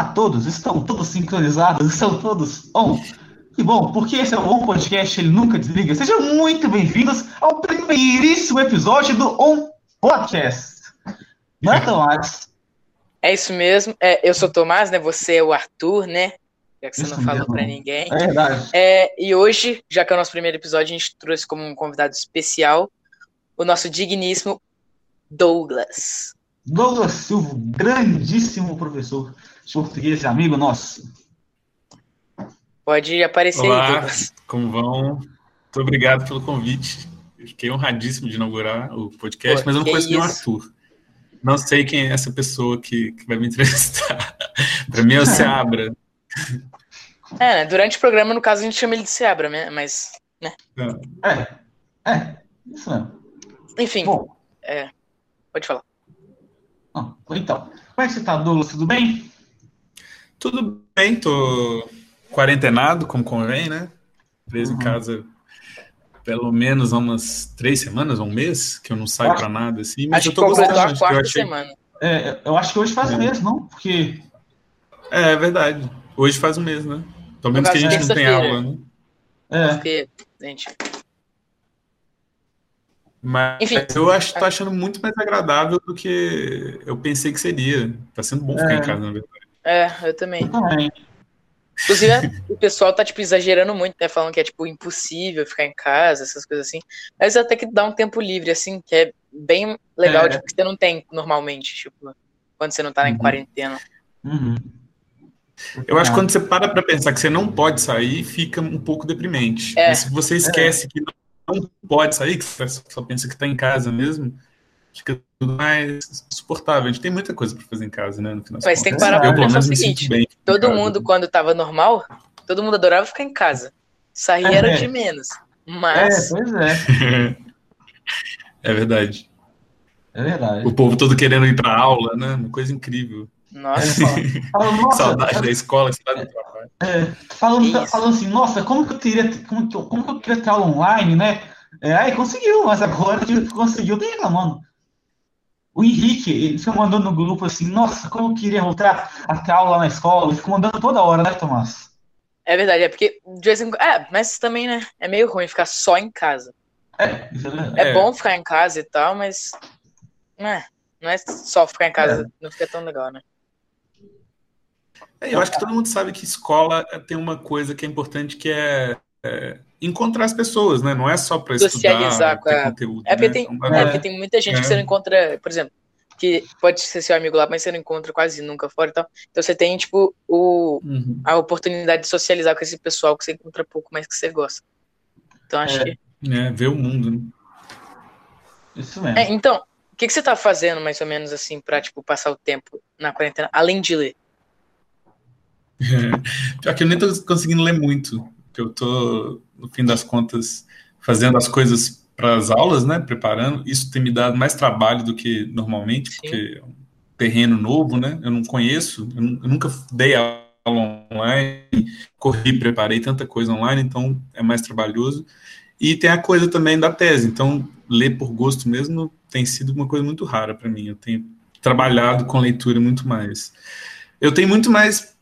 Olá a todos, estão todos sincronizados, estão todos on. Que bom, porque esse é o On Podcast, ele nunca desliga. Sejam muito bem-vindos ao primeiríssimo episódio do On Podcast. Não é, Tomás? É isso mesmo. É, eu sou o Tomás, né? Você é o Arthur, né? Já que você Isso não falou pra ninguém. É verdade. É, e hoje, já que é o nosso primeiro episódio, a gente trouxe como um convidado especial o nosso digníssimo Douglas. Douglas Silva, grandíssimo professor português amigo nosso. Pode aparecer aí, Olá, Douglas. como vão? Muito obrigado pelo convite. Eu fiquei honradíssimo de inaugurar o podcast, Pô, mas eu não conheço nenhum isso. Arthur. Não sei quem é essa pessoa que, que vai me entrevistar. Para mim é o Seabra. É, né? Durante o programa, no caso, a gente chama ele de Seabra, né? Mas, É, é, isso mesmo. enfim, Bom, pode falar. ó, então, como é que você tá, Douglas? Tudo bem? Tudo bem, tô quarentenado, como convém, né? Preso Uhum. em casa pelo menos há umas três semanas, um mês, que eu não saio para nada, assim, mas Acho eu que tô gostando. a acho que eu quarta achei... semana. É, eu acho que hoje faz É. um mês, não? Porque. É, é verdade. Hoje faz um mês, né? Pelo menos No que a gente não tem aula, né? É, Porque, gente, Mas Enfim. eu acho, tô achando muito mais agradável do que eu pensei que seria. Tá sendo bom ficar É. em casa, na verdade. É, eu também. também. Inclusive, o pessoal tá, tipo, exagerando muito, né? Falando que é, tipo, impossível ficar em casa, essas coisas assim. Mas até que dá um tempo livre, assim, que é bem legal, É. tipo, que você não tem normalmente, tipo, quando você não tá em Uhum. quarentena. Uhum. Eu acho que quando você para pra pensar que você não pode sair, fica um pouco deprimente. É. Mas se você esquece que não pode sair, que você só pensa que tá em casa mesmo, fica tudo mais suportável. A gente tem muita coisa pra fazer em casa, né? No final Mas tem que parar pelo pensar o seguinte, Todo casa. mundo, quando tava normal, todo mundo adorava ficar em casa. Sair era É. de menos. É, Mas, pois é. É verdade. É verdade. O povo todo querendo ir pra aula, né? Uma coisa incrível. nossa, Ele fala, nossa, Saudade da escola, saudade do trabalho. É, falando, falando assim, nossa, como que eu teria, como que eu, como que eu queria ter aula online, né? É, aí conseguiu, mas agora conseguiu, tem reclamando. O Henrique, ele fica mandando no grupo assim, nossa, como eu queria voltar a ter aula na escola, ele fica mandando toda hora, né, Tomás? é verdade, é porque de vez em quando. É, mas também, né? É meio ruim ficar só em casa. É, isso é verdade. É, É. bom ficar em casa e tal, mas. Não é, não é só ficar em casa, não fica tão legal, né? É, eu acho que todo mundo sabe que escola tem uma coisa que é importante, que é, é, encontrar as pessoas, né? Não é só para estudar, Socializar com a- conteúdo. É porque, né? tem, Então, é É. porque tem muita gente que É. você não encontra, por exemplo, que pode ser seu amigo lá, mas você não encontra quase nunca fora e tal. Então você tem, tipo, o, Uhum. a oportunidade de socializar com esse pessoal que você encontra pouco, mas que você gosta. Então acho É. que. É, ver o mundo. Né? Isso mesmo. É, então, o que, que você tá fazendo, mais ou menos, assim, pra, tipo, passar o tempo na quarentena, além de ler? Pior que eu nem tô conseguindo ler muito, porque eu tô, no fim das contas, fazendo as coisas para as aulas, né? Preparando. Isso tem me dado mais trabalho do que normalmente, Sim. porque é um terreno novo, né? Eu não conheço, eu nunca dei aula online, corri, preparei tanta coisa online, então é mais trabalhoso. E tem a coisa também da tese, então ler por gosto mesmo tem sido uma coisa muito rara para mim. Eu tenho trabalhado com leitura muito mais. Eu tenho muito mais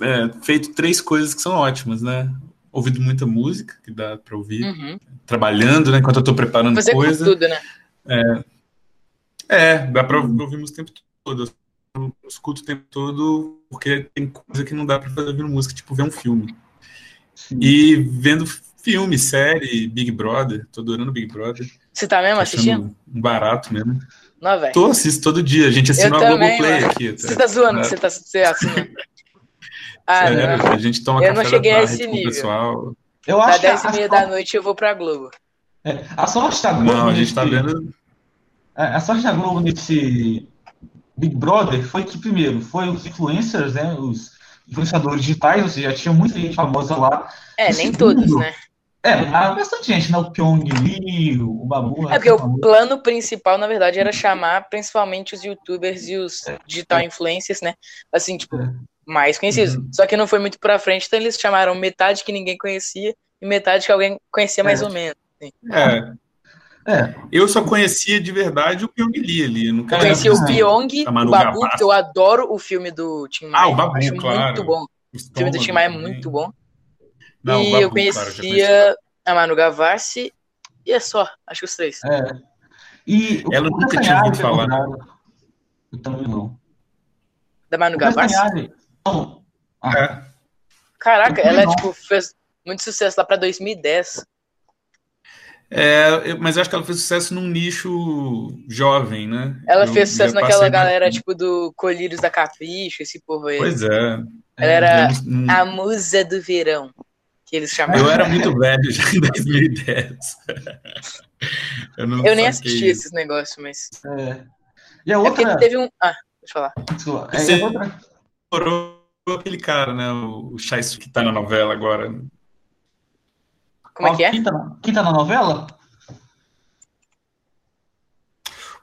é, feito três coisas que são ótimas, né? Ouvido muita música, que dá para ouvir, Uhum. trabalhando, né? Enquanto eu tô preparando Fazer com coisa. tudo, né? É, dá para ouvir música o tempo todo. Eu escuto o tempo todo, porque tem coisa que não dá para fazer ouvindo música, tipo ver um filme. Sim. E vendo filme, série, Big Brother, tô adorando Big Brother. Você tá mesmo assistindo? um barato mesmo. Não, velho. Tô, assisto todo dia. A gente assina Eu a também, Globoplay mano. aqui. Você tá zoando, que você tá você assina. Ah, Sério, não. a gente toma Eu não café cheguei da a tarde esse com o nível. pessoal. Eu Dá acho que 10 e a, meia a, da noite eu vou pra Globo. é, a sorte da Globo Não, a gente tá vendo. É, A sorte da Globo nesse Big Brother foi que, primeiro, foi os influencers, né? Os influenciadores digitais, ou seja, tinha muita gente famosa lá. É, nem segundo- todos, né? É, bastante gente, né? O Pyong Lee, o Babu. É porque o plano principal, na verdade, era chamar principalmente os youtubers e os digital influencers, né? Assim, tipo, É. mais conhecidos. Uhum. Só que não foi muito pra frente, então eles chamaram metade que ninguém conhecia e metade que alguém conhecia mais É. ou menos. É, É. Eu só conhecia de verdade o Pyong Lee ali. Eu, nunca Eu conheci o Pyong, o Babu, que eu adoro o filme do Tim Maia. Ah, o Babu, acho claro. muito bom. O filme do Tim Maia é muito bom. Não, e o Babu, eu claro, conhecia a Manu Gavassi e é só, acho que os três. É. E o- Ela o nunca tinha ouvido falar. também não. Da Manu O Gavassi? Ah, É. Caraca, ela não. tipo, fez muito sucesso lá pra 2010. É, mas eu acho que ela fez sucesso num nicho jovem, né? Ela Eu fez sucesso naquela galera, por- tipo, do Colírios da Capricho, esse povo aí. Pois é. Ela era Eu, não- a musa do verão, que eles chamavam. eu era muito velho já em 2010. eu não Eu nem assisti isso. esses negócios, mas. é. E a É porque outra. teve um. Ah, deixa eu falar. desculpa, é, Você- a outra aquele cara, né? O o Chais que tá na novela agora. Como é que é? Quem tá, na, quem tá na novela?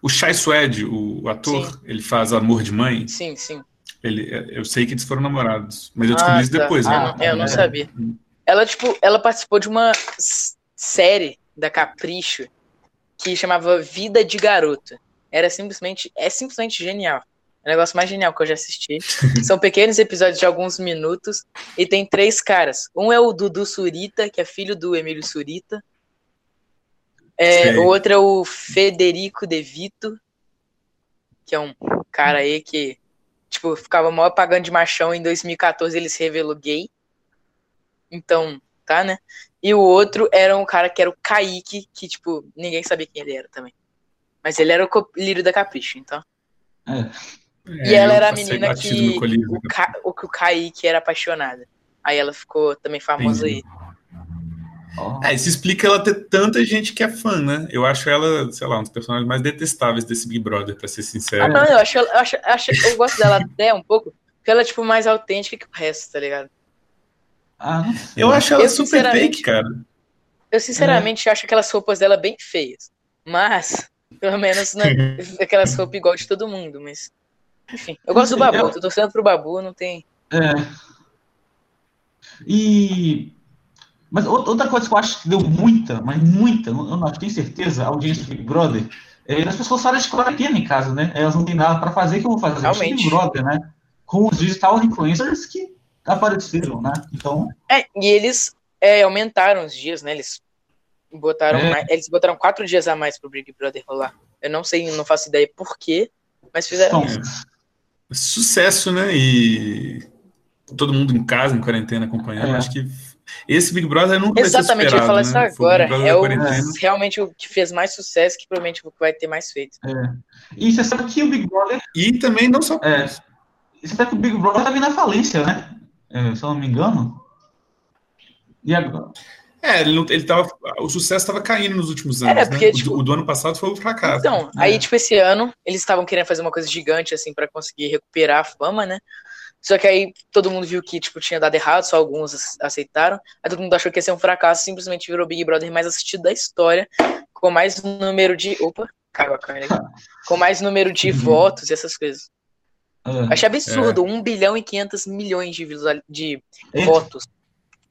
O Chai Suede, o ator, ele faz Amor de Mãe. Sim, sim. Ele, eu sei que eles foram namorados, mas eu descobri Ah, isso tá. depois. Ah, né? não, eu não É. sabia. Ela, tipo, ela participou de uma série da Capricho que chamava Vida de Garoto. Era simplesmente, é simplesmente genial. É o negócio mais genial que eu já assisti. São pequenos episódios de alguns minutos e tem três caras. Um é o Dudu Surita, que é filho do Emílio Surita. É, o outro é o Federico De Vito, que é um cara aí que, tipo, ficava maior pagando de machão. Em 2014 ele se revelou gay. Então, tá, né? E o outro era um cara que era o Kaique, que, tipo, ninguém sabia quem ele era também. Mas ele era o lírio da Capricho, então. É. E ela era a menina que o, Ca... o que o Kaique era apaixonada. Aí ela ficou também famosa Entendi. aí. Ó. É, isso explica ela ter tanta gente que é fã, né? Eu acho ela, sei lá, um dos personagens mais detestáveis desse Big Brother, pra ser sincero. Ah, não, eu acho, eu acho, eu acho- eu gosto dela até um pouco, porque ela é, tipo, mais autêntica que o resto, tá ligado? Ah, não sei. Eu acho ela Eu, super fake, cara. Eu, sinceramente, acho aquelas roupas dela bem feias. Mas, pelo menos, não é aquelas roupas igual de todo mundo, mas. Enfim, eu gosto do Babu, Eu- tô torcendo pro Babu, não tem. É. E. Mas ou- outra coisa que eu acho que deu muita, mas muita, eu não tenho certeza, a audiência do Big Brother, é as pessoas falam de quarentena em casa, né? Elas não têm nada para fazer, o que eu vou fazer? Realmente. Big Brother, né? Com os digital influencers que apareceram, né? Então, É, e eles é, aumentaram os dias, né? Eles botaram É. mais- eles botaram quatro dias a mais pro Big Brother rolar. Eu não sei, não faço ideia por quê, mas fizeram isso. Sucesso, né? E todo mundo em casa, em quarentena, acompanhando. É. Acho que esse Big Brother nunca vai ser Exatamente, eu ia falar né? isso Foi o agora. Big Brother É o, realmente o que fez mais sucesso, que provavelmente vai ter mais feito. E você sabe que o Big Brother. E também não só É, você sabe que o Big Brother tá vindo à falência, né? É, se eu não me engano. E agora? É, ele, não, ele tava. O sucesso estava caindo nos últimos anos. É, porque, né? O tipo- do- o, do ano passado foi um fracasso. Então, É. aí, tipo, esse ano, eles estavam querendo fazer uma coisa gigante, assim, pra conseguir recuperar a fama, né? Só que aí todo mundo viu que, tipo, tinha dado errado, só alguns ace- aceitaram. Aí todo mundo achou que ia ser um fracasso, simplesmente virou o Big Brother mais assistido da história, com mais número de. Opa, caiu a câmera aqui. Com mais número de Uhum. votos e essas coisas. É. Achei absurdo, 1 bilhão e 500 milhões de, visual... de É, votos.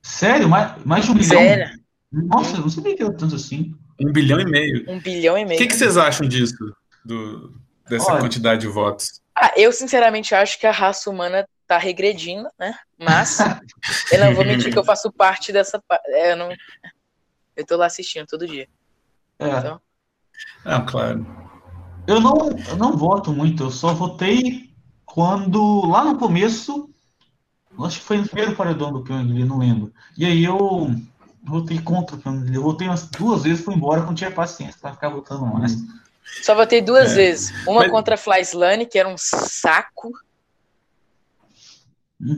Sério? Mais, mais de um milhão? Sério, Nossa, eu não sabia que era tanto assim. Um bilhão e meio. 1 bilhão e O meio. que, que vocês acham disso? Do, dessa Olha. quantidade de votos? Ah, eu sinceramente acho que a raça humana tá regredindo, né? Mas eu não vou mentir que eu faço parte dessa. é, Eu não. Eu tô lá assistindo todo dia. É. Então. Ah, claro. Eu não, eu não voto muito, eu só votei quando, lá no começo, acho que foi no primeiro paredão do Pyong, não lembro. E aí eu votei contra o Pyong, eu votei umas duas vezes e fui embora, não tinha paciência para ficar votando mais. Só votei duas É. vezes. Uma Mas- contra a Flyslane, que era um saco,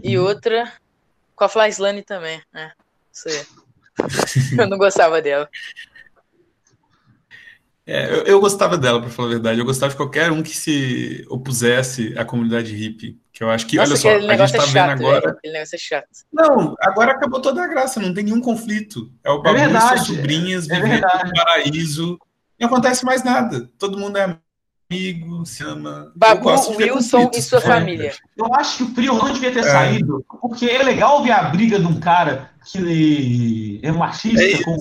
e Uhum. outra com a Flyslane também, né? Isso aí. Eu não gostava dela. É, eu, eu gostava dela, pra falar a verdade. Eu gostava de qualquer um que se opusesse à comunidade hippie. Que eu acho que, Nossa, olha só, a gente negócio tá é vendo chato, agora. velho. Aquele negócio é chato. Não, agora acabou toda a graça, não tem nenhum conflito. É o Babu e verdade, suas sobrinhas é vivendo verdade. no paraíso. Não acontece mais nada. Todo mundo é amigo, se ama. Eu Babu, Wilson e sua É. família. Eu acho que o Prior não devia ter É. saído, porque é legal ver a briga de um cara que é machista É com,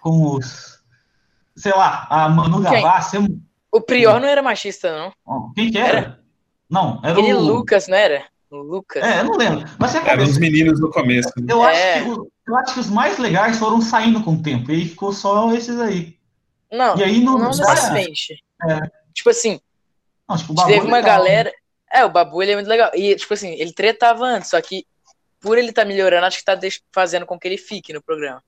com os sei lá, a Manu? Gavassi. é O Prior não era machista, não. Quem que era? Não, era Aquele o. Lucas, não era? O Lucas. É, eu não lembro. Mas você Eram os meninos no começo. né? eu, acho É. que, o- eu acho que os mais legais foram saindo com o tempo. E aí ficou só esses aí. Não, E aí não- não necessariamente. É. Tipo assim, Não, tipo, teve é uma legal, galera. É, o Babu ele é muito legal. E, tipo assim, ele tretava antes, só que por ele tá melhorando, acho que tá fazendo com que ele fique no programa.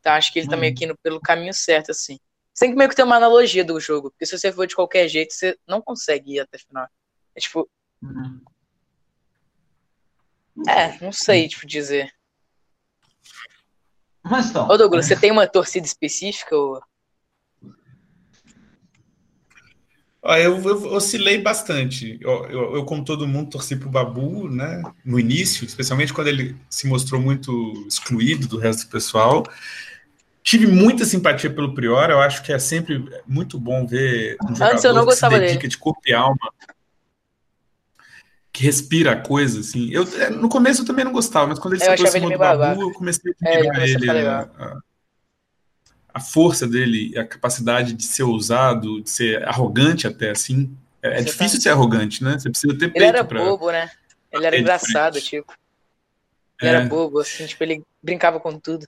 Então acho que ele tá Hum. meio que indo pelo caminho certo, assim. Você tem que meio que ter uma analogia do jogo, porque se você for de qualquer jeito, você não consegue ir até o final. É tipo, Uhum. é, não sei, tipo, dizer. Mas então. Ô, Douglas, você tem uma torcida específica? Ou... Ó, eu, eu oscilei bastante. Eu, eu, eu, como todo mundo, torci pro Babu, né? No início, especialmente quando ele se mostrou muito excluído do resto do pessoal. Tive muita simpatia pelo Prior. Eu acho que é sempre muito bom ver um jogador Antes eu não que se gostava dedica dele. de corpo e alma, que respira a coisa, assim. Eu, é, no começo eu também não gostava, mas quando ele Eu se aproximou ele do Babu, babaca. eu comecei a É, ele admirar a ele, a, a- a força dele, a capacidade de ser ousado, de ser arrogante até, assim. É, é difícil ser arrogante, né? Você precisa ter Ele era pra... bobo, né? Ele era É engraçado, tipo. Ele É. era bobo, assim, tipo, ele brincava com tudo.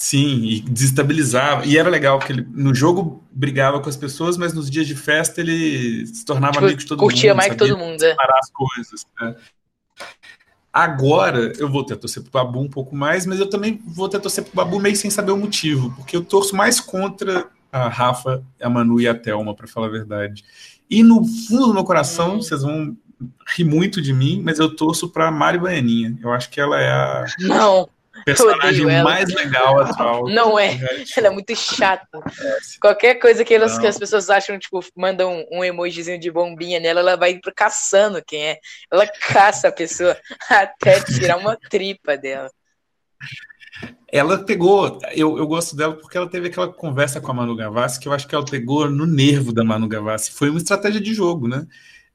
Sim, e desestabilizava. E era legal, porque ele no jogo brigava com as pessoas, mas nos dias de festa ele se tornava Tipo, amigo de todo curtia mundo. mais que todo mundo, é. as coisas. né? Agora eu vou ter torcer pro Babu um pouco mais, mas eu também vou ter torcer pro Babu meio sem saber o motivo, porque eu torço mais contra a Rafa, a Manu e a Thelma, para falar a verdade. E no fundo do meu coração, Hum. vocês vão rir muito de mim, mas eu torço pra Mari Baianinha. Eu acho que ela é a Não, personagem mais legal atual. não é. Ela é muito chata. Qualquer coisa que, elas, que as pessoas acham, tipo, mandam um emojizinho de bombinha nela, ela vai caçando quem é. Ela caça a pessoa até tirar uma tripa dela. Ela pegou, eu, eu gosto dela porque ela teve aquela conversa com a Manu Gavassi que eu acho que ela pegou no nervo da Manu Gavassi. Foi uma estratégia de jogo, né?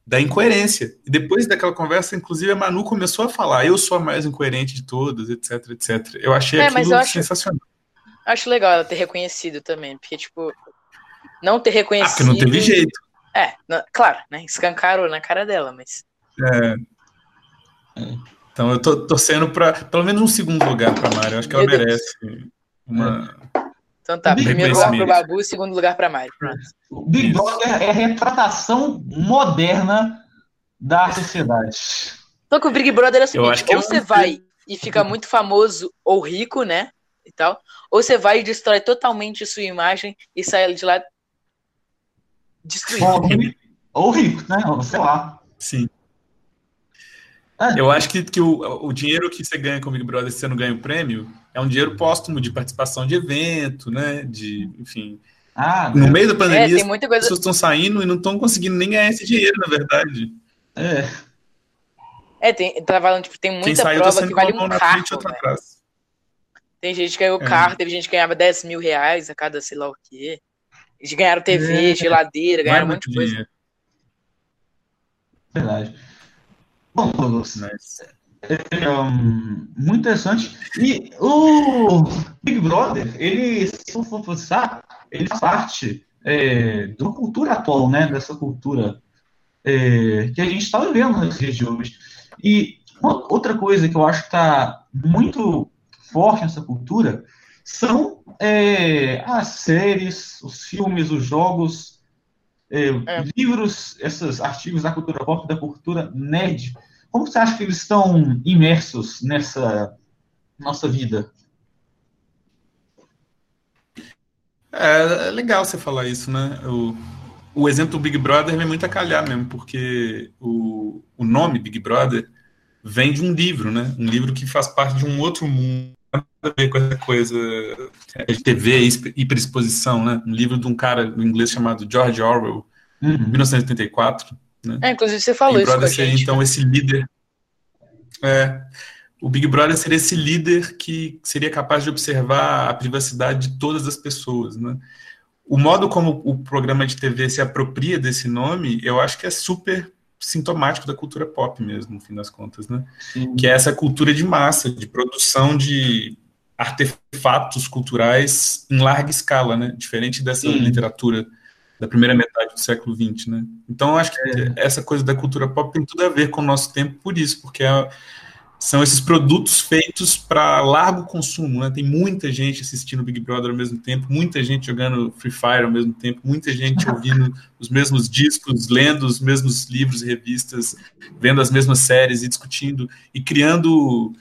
Da incoerência. E depois daquela conversa, inclusive, a Manu começou a falar: eu sou a mais incoerente de todas, etc, etc. Eu achei É, aquilo eu acho- sensacional. Acho legal ela ter reconhecido também, porque, tipo, não ter Ah, reconhecido. porque não teve jeito. É, não- claro, né? Escancarou na cara dela, mas. Então eu tô torcendo para pelo menos um segundo lugar para Mari. Eu acho que ela merece uma. Então tá, Big primeiro lugar pro reconhecimento. Babu, segundo lugar pra Mari. Pronto. O Big Isso. Brother é a retratação moderna da sociedade. Só que o Big Brother é o seguinte, acho que ou é você um- vai e fica muito famoso ou rico, né? E tal, ou você vai e destrói totalmente sua imagem e sai de lá destruído. Ou rico, ou rico, né? Ou Sei lá. Sim. É. Eu acho que, que o, o dinheiro que você ganha com o Big Brother se você não ganha o prêmio é um dinheiro póstumo de participação de evento, né? De, enfim. Ah, No meio da É, pandemia, tem muita as coisa. pessoas estão saindo e não estão conseguindo nem ganhar esse dinheiro, na verdade. é. É, tem, tá falando, tipo, tem Quem muita saiu tá prova que vale um carro. atrás. Tem gente que ganhou É. carro, teve gente que ganhava 10 mil reais a cada sei lá o quê. Eles ganharam TV, É. geladeira, Vai ganharam um monte de coisa. Verdade. Bom, Douglas, é um, muito interessante. E o Big Brother, ele, se eu for pensar, ele faz parte é, uma cultura atual, né? Dessa cultura é, que a gente está vivendo nos dias de hoje. E uma- outra coisa que eu acho que está muito forte nessa cultura são é, as séries, os filmes, os jogos, é, É. livros, esses artigos da cultura pop, da cultura nerd. Como você acha que eles estão imersos nessa nossa vida? É, é legal você falar isso, né? O, o exemplo do Big Brother vem muito a calhar mesmo, porque o, o nome Big Brother vem de um livro, né? Um livro que faz parte de um outro mundo, ver com essa coisa de TV, hiper- hiperexposição, né? Um livro de um cara do inglês chamado George Orwell, Uhum. 1984. É, inclusive você falou Big isso com a Brother seria gente. então esse líder. É, o Big Brother seria esse líder que seria capaz de observar a privacidade de todas as pessoas, né? O modo como o programa de TV se apropria desse nome, eu acho que é super sintomático da cultura pop mesmo, no fim das contas, né? Sim. Que é essa cultura de massa, de produção de artefatos culturais em larga escala, né? Diferente dessa Sim. literatura da primeira metade do século XX, né? Então, eu acho que é. essa coisa da cultura pop tem tudo a ver com o nosso tempo por isso, porque é, são esses produtos feitos para largo consumo, né? Tem muita gente assistindo Big Brother ao mesmo tempo, muita gente jogando Free Fire ao mesmo tempo, muita gente ouvindo os mesmos discos, lendo os mesmos livros e revistas, vendo as mesmas séries e discutindo e criando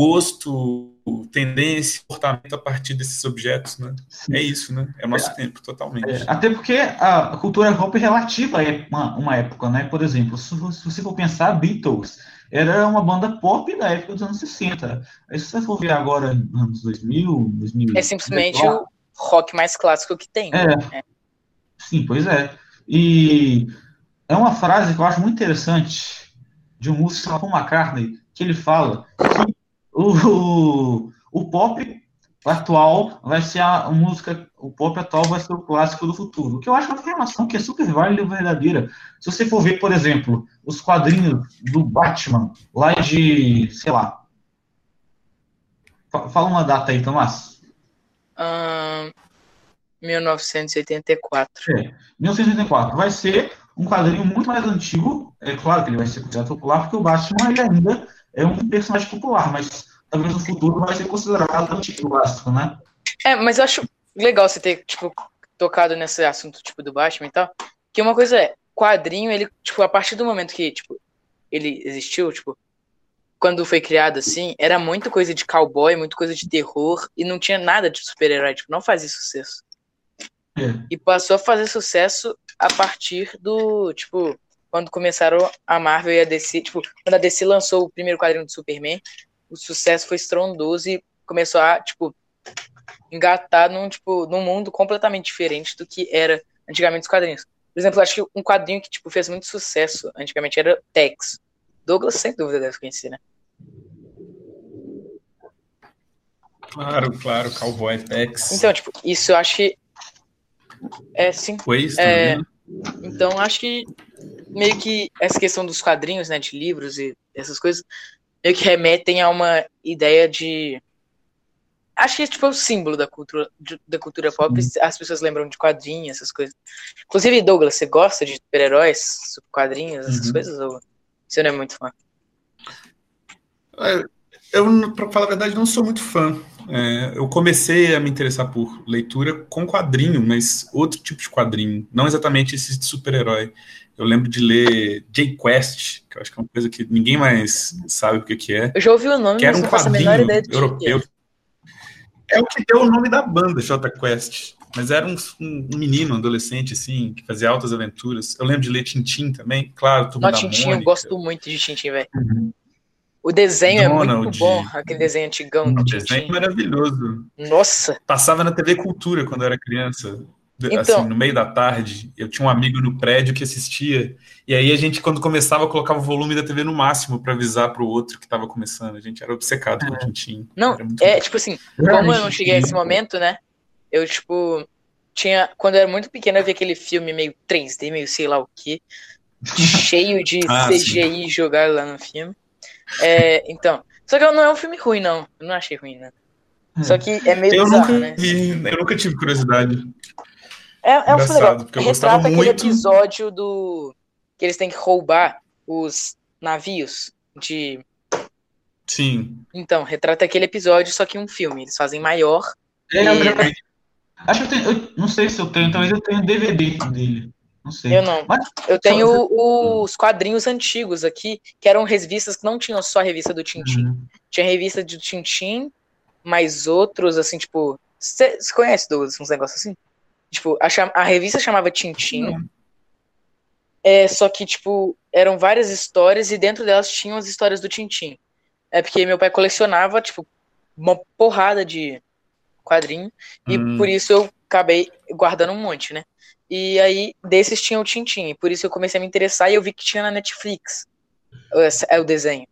gosto, tendência, comportamento a partir desses objetos, né? Sim. É isso, né? É o nosso é, tempo, totalmente. É, até porque a cultura pop é relativa a uma, uma época, né? Por exemplo, se, se você for pensar, Beatles era uma banda pop da época dos anos 60. Aí se você for ver agora, anos 2000, 2000 É simplesmente o rock mais clássico que tem. É. Né? Sim, pois é. E é uma frase que eu acho muito interessante de um músico chamado Paul McCartney, que ele fala que o, o pop atual vai ser a música, o pop atual vai ser o clássico do futuro. O que eu acho uma afirmação que é super válida e verdadeira. Se você for ver, por exemplo, os quadrinhos do Batman, lá de, sei lá. Fala uma data aí, Tomás. Um, 1984. É, 1984. Vai ser um quadrinho muito mais antigo. É claro que ele vai ser considerado popular, porque o Batman ele ainda é um personagem popular, mas talvez no futuro vai ser considerado antigo clássico, né? É, mas eu acho legal você ter, tipo, tocado nesse assunto, tipo, do Batman e tal, que uma coisa é, quadrinho, ele, tipo, a partir do momento que, tipo, ele existiu, tipo, quando foi criado, assim, era muita coisa de cowboy, muita coisa de terror, e não tinha nada de super-herói, tipo, não fazia sucesso. É. E passou a fazer sucesso a partir do, tipo, quando começaram a Marvel e a DC, tipo, quando a DC lançou o primeiro quadrinho do Superman, o sucesso foi estrondoso e começou a, tipo, engatar num, tipo, num mundo completamente diferente do que era antigamente os quadrinhos. Por exemplo, acho que um quadrinho que, tipo, fez muito sucesso antigamente era Tex. Douglas, sem dúvida, deve conhecer, né? Claro, claro, Cowboy Tex. Então, tipo, isso eu acho que. É, sim. Foi isso é, Então, acho que meio que essa questão dos quadrinhos, né, de livros e essas coisas, meio que remetem a uma ideia de. Acho que é tipo o símbolo da cultura, da cultura pop. As pessoas lembram de quadrinhos, essas coisas. Inclusive, Douglas, você gosta de super-heróis, quadrinhos, essas uhum. coisas? Ou você não é muito fã? É, eu, pra falar a verdade, não sou muito fã. É, eu comecei a me interessar por leitura com quadrinho, mas outro tipo de quadrinho, não exatamente esse de super-herói. Eu lembro de ler J-Quest, que eu acho que é uma coisa que ninguém mais sabe o que, que é. Eu já ouvi o nome, que era um quadrinho europeu. É o que deu o nome da banda, J Quest. Mas era um, um, menino, um adolescente, assim, que fazia altas aventuras. Eu lembro de ler Tintim também, claro, Turma Não, Tintim, eu gosto muito de Tintim, velho. Uhum. O desenho Donald, é muito bom, aquele desenho antigão. Um desenho maravilhoso. Nossa! Passava na TV Cultura quando eu era criança. Então, assim, no meio da tarde, eu tinha um amigo no prédio que assistia, e aí a gente, quando começava, colocava o volume da TV no máximo para avisar para o outro que estava começando. A gente era obcecado com o Tintin. Não, é bom. tipo assim, como eu não cheguei a esse momento, né? Eu, tipo, tinha. Quando eu era muito pequeno, eu vi aquele filme meio 3D, meio sei lá o que, cheio de ah, CGI sim. jogado lá no filme. É, então. Só que não é um filme ruim, não. Eu não achei ruim, né? Só que é meio eu bizarro, nunca né? Vi, eu nunca tive curiosidade. É, é um filme legal. Retrata aquele muito... episódio do. que eles têm que roubar os navios de. Sim. Então, retrata aquele episódio, só que um filme. Eles fazem maior. É, e... eu, acho que eu tenho. Eu não sei se eu tenho, talvez eu tenha DVD dele. Não sei. Eu não. Mas, eu tenho só... os quadrinhos antigos aqui, que eram revistas que não tinham só a revista do Tintin. Uhum. Tinha revista do Tintin, mais outros, assim, tipo. Você conhece, Douglas, uns negócios assim? Tipo, a, a revista chamava Tintin. É, só que, tipo, eram várias histórias e dentro delas tinham as histórias do Tintin. É porque meu pai colecionava, tipo, uma porrada de quadrinho. E hum. por isso eu acabei guardando um monte, né? E aí, desses tinha o Tintin. Por isso eu comecei a me interessar e eu vi que tinha na Netflix. É o desenho.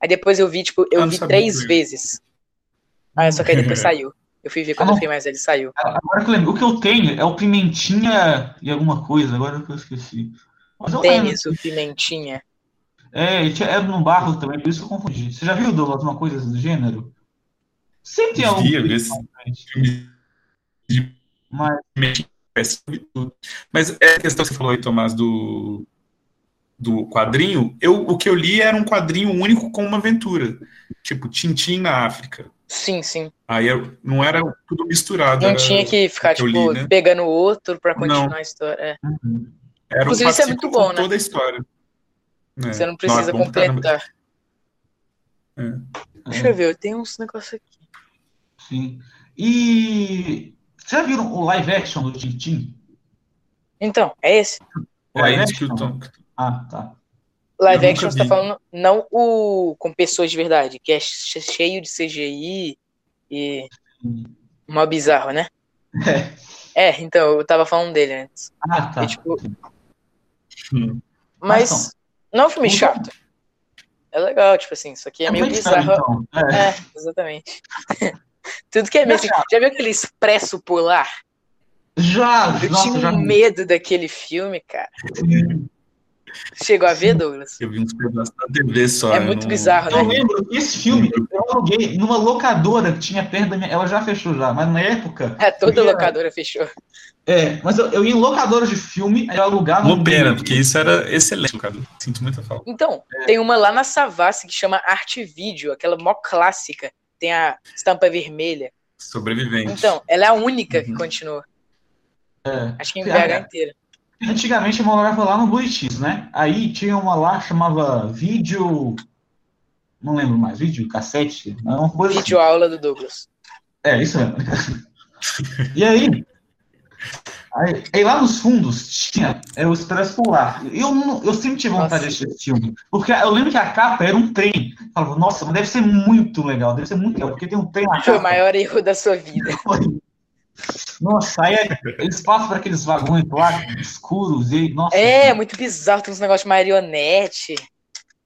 Aí depois eu vi, tipo, eu, eu vi três vezes. Ah, só que aí depois saiu. Eu fui ver quando ah, eu fiquei mais ele saiu. Agora que eu lembro, o que eu tenho é o Pimentinha e alguma coisa, agora que eu esqueci. Mas eu Tênis, o Pimentinha. É, ele era no barro também, por isso que eu confundi. Você já viu, Douglas, alguma coisa do gênero? Sempre tem algum Mas, Mas é a questão que você falou aí, Tomás, do, do quadrinho. Eu, o que eu li era um quadrinho único com uma aventura. Tipo, Tintim na África. Sim, sim. Aí eu- não era tudo misturado. Não tinha que ficar, que tipo, li, né? pegando o outro pra continuar Não. a história. É. uhum. era um Inclusive, isso é muito bom, né? toda a história. É. Você não precisa é completar. É. Deixa eu ver, eu tenho uns negócios aqui. sim. E já viram o live action do Tintin? Então, é esse. É Live isso que o action? Tom. Ah, tá. Live Eu action, você tá falando não o com pessoas de verdade, que é che- cheio de CGI e mó bizarro, né? É. É, então, eu tava falando dele antes. Ah, tá. E, tipo, Hum. mas Mas não é um filme Então- chato. É legal, tipo assim, isso aqui é meio bem sério, bizarro. então. É. É, exatamente. Tudo que é meio assim. Já viu aquele Expresso Polar? Já, Eu nossa, tinha já um medo daquele filme, cara. Chegou a ver, Douglas? Eu vi uns pedaços da TV só. É eu muito não- bizarro, Eu né? lembro que esse filme eu aluguei numa locadora que tinha perto da minha. Ela já fechou já, mas na época. É, toda eu ia- locadora fechou. É, mas eu, eu ia em locadora de filme, aí eu alugava. Uma pena, porque isso era excelente, cara. Sinto muita falta. Então, É. tem uma lá na Savassi que chama Arte Vídeo, aquela mó clássica. Tem a estampa vermelha. Sobrevivente. Então, ela é a única que Uhum. continua. É. Acho que em É. BH inteira. Antigamente eu morava lá no Buritis, né? Aí tinha uma lá que chamava vídeo. Não lembro mais, vídeo, cassete. Coisa assim. Vídeo aula do Douglas. É, isso mesmo. E aí, aí, aí lá nos fundos tinha é, o Expresso Polar. Eu, eu sempre tive vontade Nossa. de assistir esse filme. Porque eu lembro que a capa era um trem. Eu falava, nossa, mas deve ser muito legal, deve ser muito legal, porque tem um trem na Foi o maior erro da sua vida. Nossa, aí eles passam por aqueles vagões lá, escuros, e nossa. É, muito bizarro, tem uns negócios de marionete.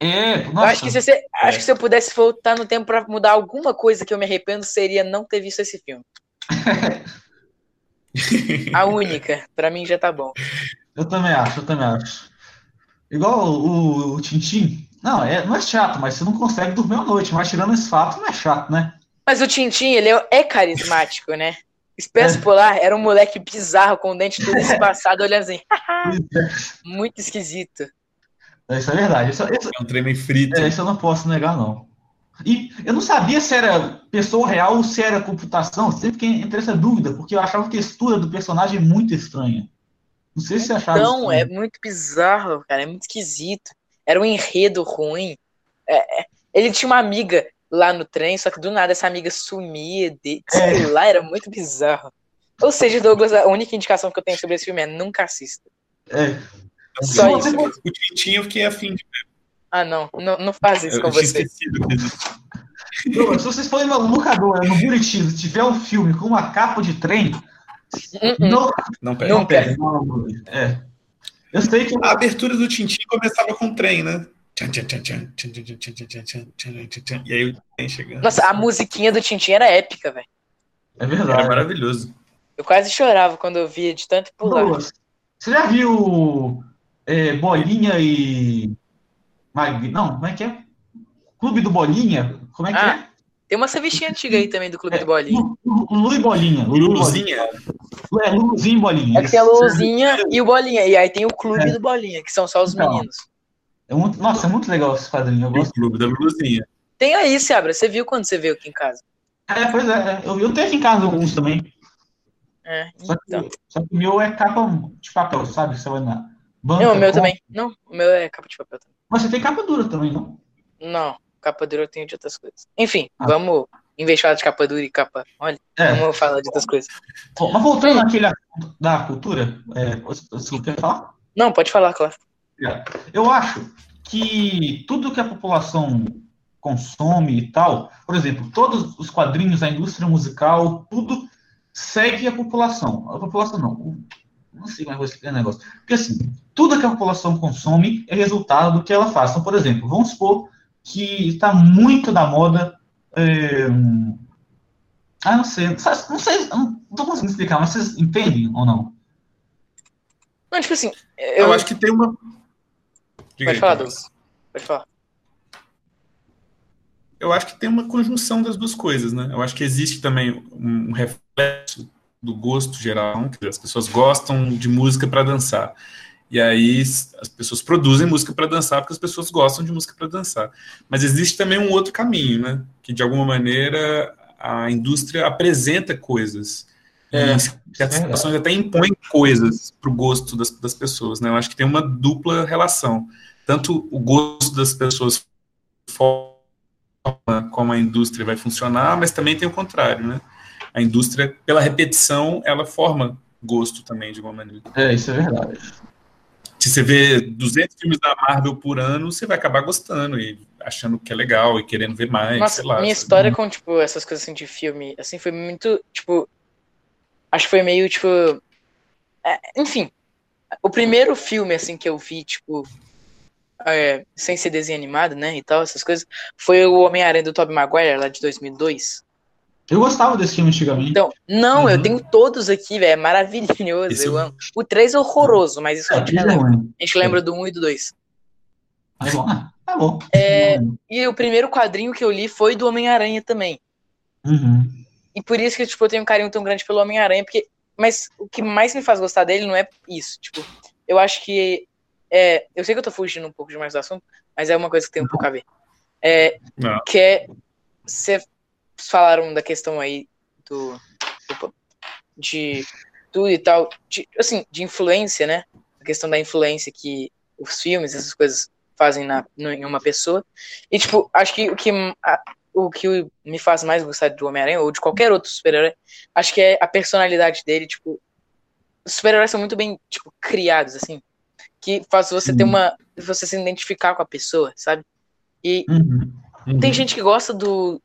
É, Eu nossa. acho que, se você, acho que se eu pudesse voltar no tempo pra mudar alguma coisa que eu me arrependo, seria não ter visto esse filme. A única. Pra mim já tá bom. Eu também acho, eu também acho. Igual o, o, o Tintim. Não, é, não é chato, mas você não consegue dormir à noite. Mas tirando esse fato, não é chato, né? Mas o Tintin, ele é- é carismático, né? Expresso É. Polar era um moleque bizarro, com o dente todo espaçado, olhando assim. É, Muito esquisito. Isso é verdade. Isso, isso- É um trem meio frito. é, isso eu não posso negar, não. E eu não sabia se era pessoa real ou se era computação. Sempre que entrei essa dúvida, porque eu achava a textura do personagem muito estranha. Não sei se você achava Então, é muito bizarro, cara. É muito esquisito. Era um enredo ruim. É, é, ele tinha uma amiga lá no trem, só que do nada essa amiga sumia. De, sei lá, era muito bizarro. Ou seja, Douglas, a única indicação que eu tenho sobre esse filme é nunca assista. É. Só isso. O Tintin eu fiquei afim de ah, não, não, não faz isso eu com você. Não, se vocês forem no locadora no Buriti, se tiver um filme com uma capa de trem, uh -uh. não, não pega. Não pega. É. Eu sei que... A abertura do Tintin começava com o trem, né? E aí o trem chegando. Nossa, a musiquinha do Tintin era épica, velho. É verdade. Era maravilhoso. Eu quase chorava quando eu via de tanto pular. Você já viu é, Bolinha e Mag... Não, como é que é? Clube do Bolinha? Como é que Ah, Tem uma revistinha antiga aí também do Clube do é? E Bolinha. Lu e Bolinha. Luluzinha. É, Luluzinho e Bolinha. É que tem a Luluzinha e o Bolinha. E aí tem o Clube É. do Bolinha, que são só os Então. meninos. É muito- Nossa, é muito legal esse quadrinho. Eu O gosto. clube da Luluzinha. Tem aí, Seabra. Você viu quando você veio aqui em casa? É, pois é. é. Eu, eu tenho aqui em casa alguns também. É, Só que, então. só que o meu é capa de papel, sabe? Você vai na banca. Não, o meu compra. também. Não, o meu é capa de papel também. Mas você tem capa dura também, não? Não, capa dura eu tenho de outras coisas. Enfim, Ah. vamos investir de capa dura e capa. Olha, É. vamos falar de outras coisas. Bom, mas voltando àquele da cultura, é, você, quer falar? Não, pode falar, claro. Eu acho que tudo que a população consome e tal, por exemplo, todos os quadrinhos da indústria musical, tudo segue a população. A população não. Não sei como é que eu vou explicar o negócio. Porque assim, tudo que a população consome é resultado do que ela faz. Então, por exemplo, vamos supor que está muito da moda. é, Ah, não sei. Não sei, não estou conseguindo explicar, mas vocês entendem ou não? Não, tipo assim, Eu, eu. acho que tem uma. Diga Pode falar. Douglas. Pode falar. eu acho que tem uma conjunção das duas coisas, né? Eu acho que existe também um reflexo do gosto geral, que as pessoas gostam de música para dançar. E aí as pessoas produzem música para dançar porque as pessoas gostam de música para dançar. Mas existe também um outro caminho, né? Que de alguma maneira a indústria apresenta coisas. É, em certas é situações até impõe coisas para o gosto das, das pessoas, né? Eu acho que tem uma dupla relação. Tanto o gosto das pessoas como a indústria vai funcionar, mas também tem o contrário, né? A indústria, pela repetição, ela forma gosto também, de alguma maneira. É, isso é verdade. Se você vê 200 filmes da Marvel por ano, você vai acabar gostando e achando que é legal e querendo ver mais, Nossa, lá, minha história com, tipo, essas coisas assim de filme, assim, foi muito, tipo... Acho que foi meio, tipo... É, enfim, o primeiro filme, assim, que eu vi, tipo, é, sem ser desenho animado, né, e tal, essas coisas, foi o Homem-Aranha do Tobey Maguire, lá de 2002. Eu gostava desse filme antigamente. Então, não, uhum. eu tenho todos aqui, velho, é maravilhoso, Esse eu amo. O 3 é horroroso, mas isso é, a gente é lembra. A gente lembra do 1 e do 2. É bom, é bom. É, e o primeiro quadrinho que eu li foi do Homem-Aranha também. Uhum. E por isso que, tipo, eu tenho um carinho tão grande pelo Homem-Aranha, porque... Mas o que mais me faz gostar dele não é isso, tipo... Eu acho que é, eu sei que eu tô fugindo um pouco demais do assunto, mas é uma coisa que tem um pouco a ver. É, que é. Falaram da questão aí do. de tudo e tal. De, assim, de influência, né? A questão da influência que os filmes, essas coisas fazem na, em uma pessoa. E, tipo, acho que o que, a, o que me faz mais gostar do Homem-Aranha, ou de qualquer outro super-herói, acho que é a personalidade dele, tipo. Os super-heróis são muito bem, tipo, criados, assim que faz você ter uma. você se identificar com a pessoa, sabe? E uhum. Uhum. tem gente que gosta do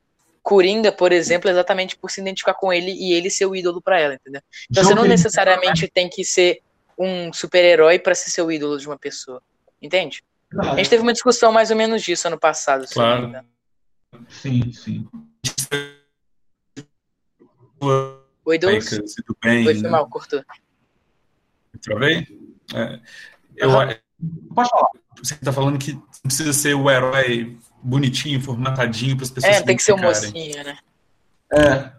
Coringa, por exemplo, exatamente por se identificar com ele e ele ser o ídolo para ela, entendeu? Então você não necessariamente tem que ser um super-herói para ser seu ídolo de uma pessoa, entende? Claro. A gente teve uma discussão mais ou menos disso ano passado. Claro. Sim, sim. Oi, Dulce. Tudo bem? Oi, foi mal, cortou. Travei? É. Eu, Pode falar. Você está falando que precisa ser o herói bonitinho, formatadinho para as pessoas. É, tem que ser o mocinho, né? É.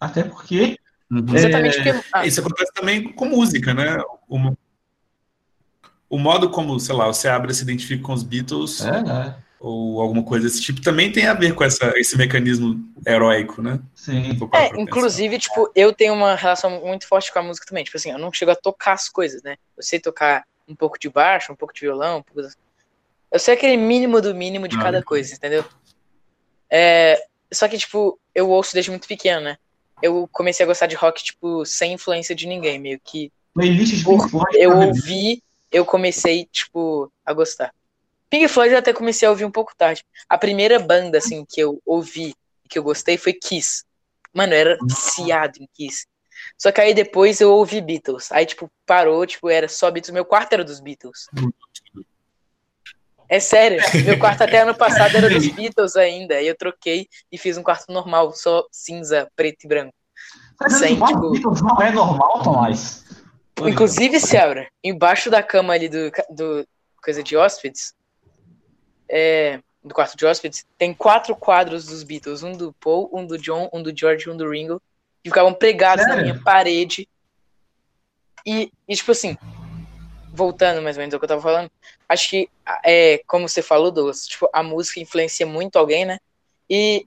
Até porque. Uhum. Exatamente é, porque... ah. Isso acontece também com música, né? O, o modo como, sei lá, você abre e se identifica com os Beatles. É, né? ou alguma coisa desse tipo, também tem a ver com essa, esse mecanismo heróico, né? Sim. É, inclusive, tipo, eu tenho uma relação muito forte com a música também. Tipo assim, eu não chego a tocar as coisas, né? Eu sei tocar um pouco de baixo, um pouco de violão, um pouco... Eu sei aquele mínimo do mínimo de ah, cada coisa, entendeu? É, só que, tipo, eu ouço desde muito pequeno, né? Eu comecei a gostar de rock, tipo, sem influência de ninguém, meio que. Playlist por, eu ouvi, eu comecei, tipo, a gostar. Pink Floyd eu até comecei a ouvir um pouco tarde. A primeira banda, assim, que eu ouvi, que eu gostei, foi Kiss. Mano, eu era viciado em Kiss. Só que aí depois eu ouvi Beatles. Aí, tipo, parou, tipo, era só Beatles. Meu quarto era dos Beatles. É sério, meu quarto até ano passado era dos Beatles ainda. Aí eu troquei e fiz um quarto normal, só cinza, preto e branco. Mas Sem, tipo... Beatles não é normal, Tomás? Inclusive, Sebra, embaixo da cama ali do, do coisa de hóspedes, é, do quarto de hóspedes, tem quatro quadros dos Beatles. Um do Paul, um do John, um do George e um do Ringo que ficavam pregados Sério? na minha parede. E, e, tipo assim, voltando mais ou menos ao que eu tava falando, acho que, é, como você falou, Douglas, tipo, a música influencia muito alguém, né? E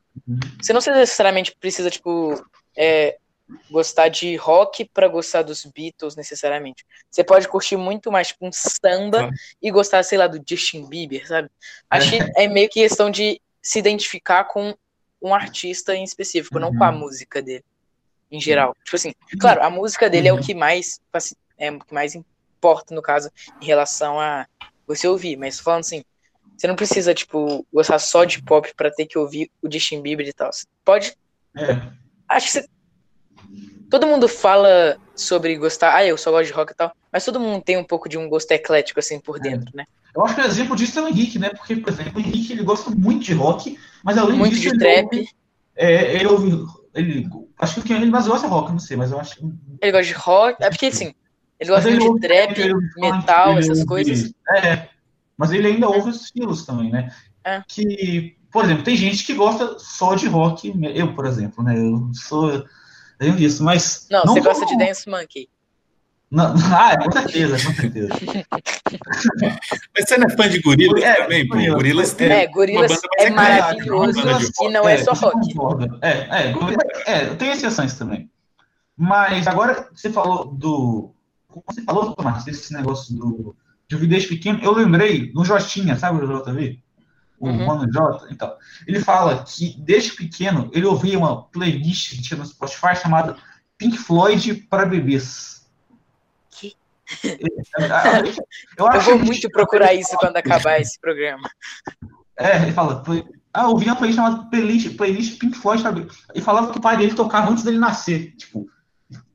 você não necessariamente precisa, tipo, é, gostar de rock para gostar dos Beatles necessariamente. Você pode curtir muito mais tipo, um samba e gostar, sei lá, do Justin Bieber, sabe? Acho que é meio que questão de se identificar com um artista em específico, não com a uhum. música dele em geral. Tipo assim, claro, a música dele é o que mais é o que mais importa no caso em relação a você ouvir, mas falando assim, você não precisa tipo gostar só de pop para ter que ouvir o Justin Bieber e tal. Você pode é. Acho que você... todo mundo fala sobre gostar, ah, eu só gosto de rock e tal, mas todo mundo tem um pouco de um gosto eclético assim por é. dentro, é. né? Eu acho que o exemplo disso é o Henrique, né? Porque, por exemplo, o Henrique ele gosta muito de rock, mas além muito disso, de trap. Ouve, é, ele ouve ele, acho que ele mais gosta de rock, não sei, mas eu acho que. Ele gosta de rock, é porque assim, ele gosta ele de trap, ele, metal, essas coisas. É, mas ele ainda ouve os estilos também, né? É. Que, por exemplo, tem gente que gosta só de rock, eu, por exemplo, né? Eu sou. Tenho isso, mas. Não, não você gosta de Dance Monkey. Não, ah, com certeza, com certeza. Mas você não é fã de Gorilas é, também, pô? Gorilas tem. É, Gorilas é maravilhoso e não é, é só rock. É, é, é, tem exceções também. Mas agora você falou do. Como você falou, Tomás, desse negócio do. De pequeno, eu lembrei do Jotinha, sabe o JV? O uhum. Mano Jota. Então, ele fala que desde pequeno ele ouvia uma playlist que tinha no Spotify chamada Pink Floyd para bebês. Eu, eu vou muito procurar isso quando acabar esse programa. É, ele fala, ah, eu vi uma playlist chamada playlist, playlist Pink Floyd, sabe? E falava que o pai dele tocava antes dele nascer. Tipo,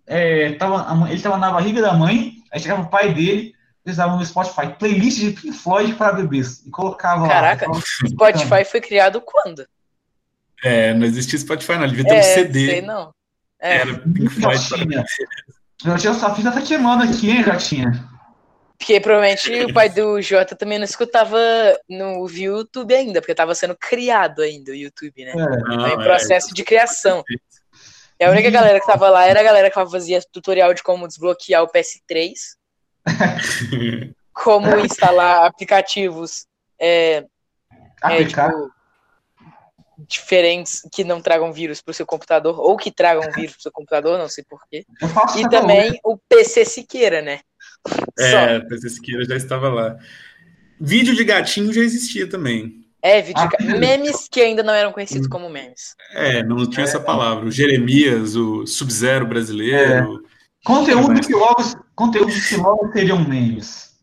é, tava, ele tava na barriga da mãe, aí chegava o pai dele, eles davam no Spotify, playlist de Pink Floyd para bebês. E colocava Caraca, lá. Spotify foi criado quando? É, não existia Spotify, não. Ele devia ter é, um CD. Sei não. É. Era Pink Floyd para bebês. Sua filha tá queimando aqui, hein, Jotinha? Porque provavelmente o pai do Jota também não escutava no YouTube ainda, porque tava sendo criado ainda o YouTube, né? É, não, em é. processo é. de criação. E a única galera que tava lá era a galera que fazia tutorial de como desbloquear o PS3, como instalar aplicativos é, é, tipo, diferentes que não tragam vírus para o seu computador, ou que tragam vírus para o seu computador, não sei porquê. E também o PC Siqueira, né? É, o PC Siqueira já estava lá. Vídeo de gatinho já existia também. É, vídeo ah, de... memes que ainda não eram conhecidos hum. como memes. É, não tinha é, essa palavra. O Jeremias, o Sub-Zero brasileiro. É. Conteúdo, que logo, conteúdo que logo seriam memes.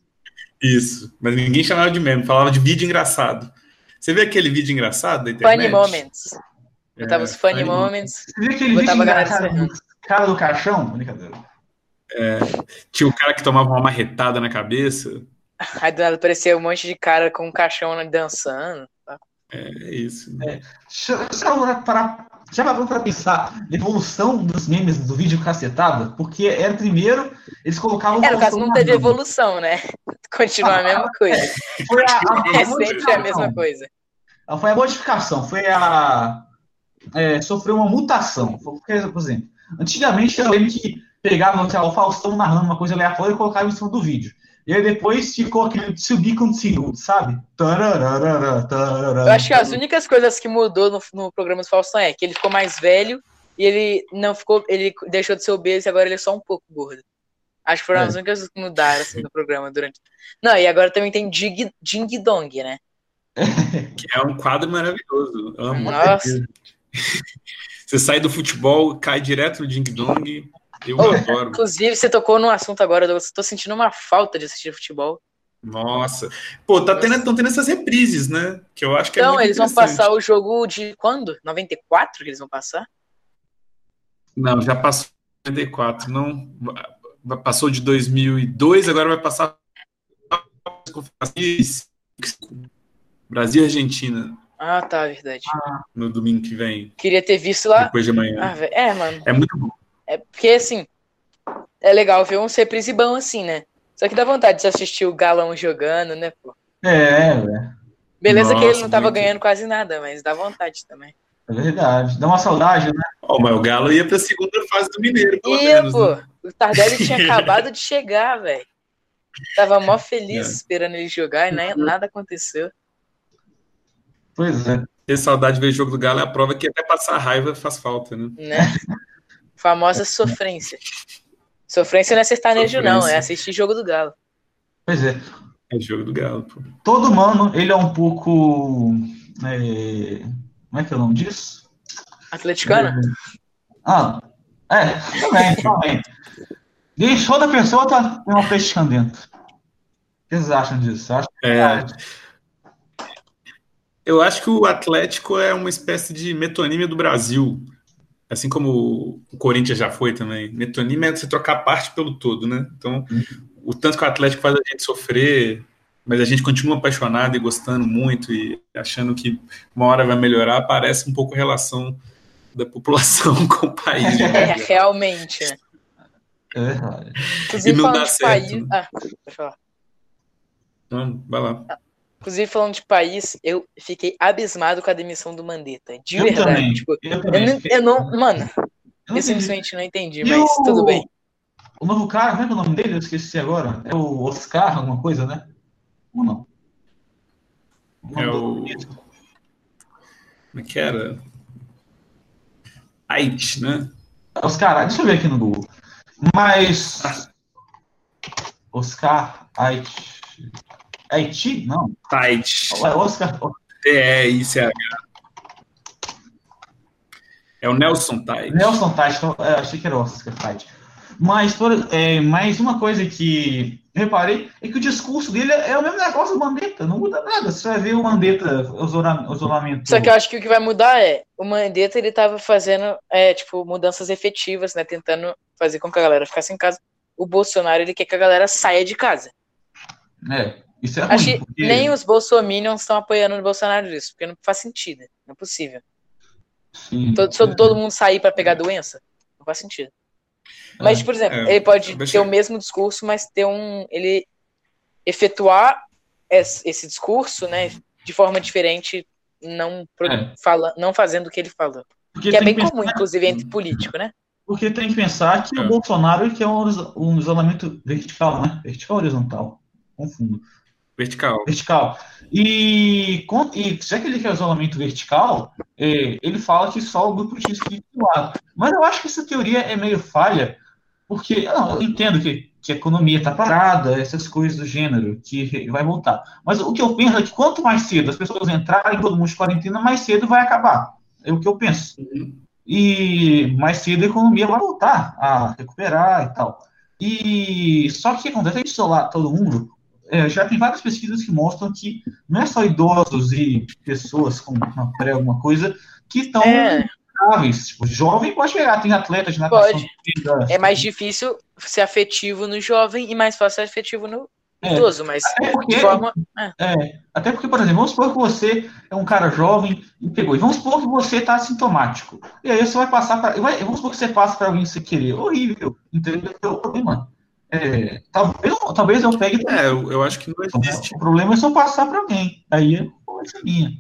Isso, mas ninguém chamava de meme, falava de vídeo engraçado. Você vê aquele vídeo engraçado da internet? Funny Moments. Botava é, os funny, funny moments. Você viu aquele vídeo engraçado cara do caixão? Brincadeira. É, tinha o cara que tomava uma marretada na cabeça. Aí do nada aparecia um monte de cara com um caixão dançando. Tá? É, é isso. É, já, para, já parou para pensar na evolução dos memes do vídeo cacetada? Porque era primeiro, eles colocavam. É, no caso não teve evolução, né? Continua a mesma coisa. Foi a, a, é sempre a mesma coisa. Foi a modificação, foi a. É, sofreu uma mutação. Porque, por exemplo, antigamente eu lembro que pegavam o Faustão narrando uma coisa aleatória e colocavam em cima do vídeo. E aí depois ficou aquele subir conteúdo, sabe? Eu acho que as únicas coisas que mudou no, no programa do Faustão é que ele ficou mais velho e ele não ficou. Ele deixou de ser obeso e agora ele é só um pouco gordo. Acho que foram é. as únicas que mudaram assim, no programa durante. Não, e agora também tem Ding, Ding Dong, né? Que é um quadro maravilhoso. Amo. Nossa. Você sai do futebol, cai direto no Ding Dong. Eu oh, adoro. Inclusive, você tocou no assunto agora, eu tô sentindo uma falta de assistir futebol. Nossa. Pô, tá tendo, estão tendo essas reprises, né? Que eu acho que Então, é eles vão passar o jogo de quando? 94 que eles vão passar? Não, já passou 94. Não, passou de 2002, agora vai passar Brasil e Argentina. Ah, tá, verdade. No domingo que vem. Queria ter visto lá. Depois de amanhã. Ah, é, mano. É muito bom. É porque, assim, é legal ver um reprise bom assim, né? Só que dá vontade de assistir o Galão jogando, né, pô? É, é. Beleza Nossa, que ele não tava muito... ganhando quase nada, mas dá vontade também. É verdade. Dá uma saudade, né? Oh, mas o Galo ia pra segunda fase do Mineiro, pelo ia, menos, pô. Né? O Tardelli tinha acabado de chegar, velho. Tava mó feliz é. esperando ele jogar e nem, nada aconteceu. Pois é. Ter saudade de ver o jogo do Galo é a prova que até passar raiva faz falta, né? Né? Famosa sofrência. Sofrência não é sertanejo, não, é assistir jogo do Galo. Pois é. É jogo do Galo, pô. Todo mano, ele é um pouco. É... Como é que é o nome disso? Atleticano? É... Ah, é, também, também. E toda pessoa tá com um atleticano dentro. O que vocês acham disso? Acho que é... Eu acho que o Atlético é uma espécie de metonímia do Brasil. Assim como o Corinthians já foi também. Metonímia é você trocar parte pelo todo, né? Então, uhum. o tanto que o Atlético faz a gente sofrer, mas a gente continua apaixonado e gostando muito e achando que uma hora vai melhorar, parece um pouco a relação da população com o país. É, realmente. É. Inclusive, e não dá certo. País... Ah, pode falar. Não, vai lá. Inclusive, falando de país, eu fiquei abismado com a demissão do Mandetta. De Eu verdade. também, Tipo, eu eu, também não, fiquei- eu não. Mano, Eu eu simplesmente não entendi, E mas o- tudo bem. O novo cara, como é é o nome dele? Eu esqueci agora. É o Oscar, alguma coisa, né? Ou não? É o- Como é que era? Ait, né? Oscar, deixa eu ver aqui no Google. Mas. Oscar Haiti. Haiti? Não. Tait. É Oscar. T-E-I-C-H. É o Nelson Tait. Nelson Tait, eu achei que era Oscar Tait. Mas, por, é, mais uma coisa que reparei é que o discurso dele é o mesmo negócio do Mandetta, não muda nada. Você vai ver o Mandetta, o isolamento. Só que eu acho que o que vai mudar é o Mandetta ele tava fazendo é, tipo, mudanças efetivas, né? Tentando fazer com que a galera ficasse em casa. O Bolsonaro ele quer que a galera saia de casa. É, isso é Acho ruim. que porque- nem os bolsominions estão apoiando o Bolsonaro nisso, porque não faz sentido. Não é possível. Sim, Todo, todo, todo mundo sair pra pegar doença? Não faz sentido. Mas, por exemplo, é, ele pode deixa ter eu- o mesmo discurso, mas ter um. Ele efetuar esse, esse discurso, né, de forma diferente, não, pro- É. fala, não fazendo o que ele falou. Porque Que é bem que pensar- comum, inclusive, entre político, né? Porque tem que pensar que É. o Bolsonaro ele quer um, um isolamento vertical, né? Vertical horizontal? Confundo. Vertical. Vertical. E, com- e já que ele quer isolamento vertical, é, ele fala que só o grupo risco fica lá. Mas eu acho que essa teoria é meio falha, porque não, eu entendo que, que a economia está parada, essas coisas do gênero, que vai voltar. Mas o que eu penso é que quanto mais cedo as pessoas entrarem, todo mundo de quarentena, mais cedo vai acabar. É o que eu penso. E mais cedo a economia vai voltar a recuperar e tal. E só que o acontece é isolar todo mundo. É, já tem várias pesquisas que mostram que não é só idosos e pessoas com uma pré alguma coisa que estão É. graves. Tipo, jovem pode pegar, tem atletas de natação. Pode. É mais difícil ser afetivo no jovem e mais fácil ser afetivo no É. idoso, mas Até porque, forma. é, até porque, por exemplo, vamos supor que você é um cara jovem e pegou. E vamos supor que você está assintomático. E aí você vai passar para. Vamos supor que você passa para alguém sem querer. Horrível. Entendeu? É o problema. É, talvez, eu- talvez eu pegue. É, eu, eu acho que não existe. O problema é só passar para alguém. Aí é coisa minha.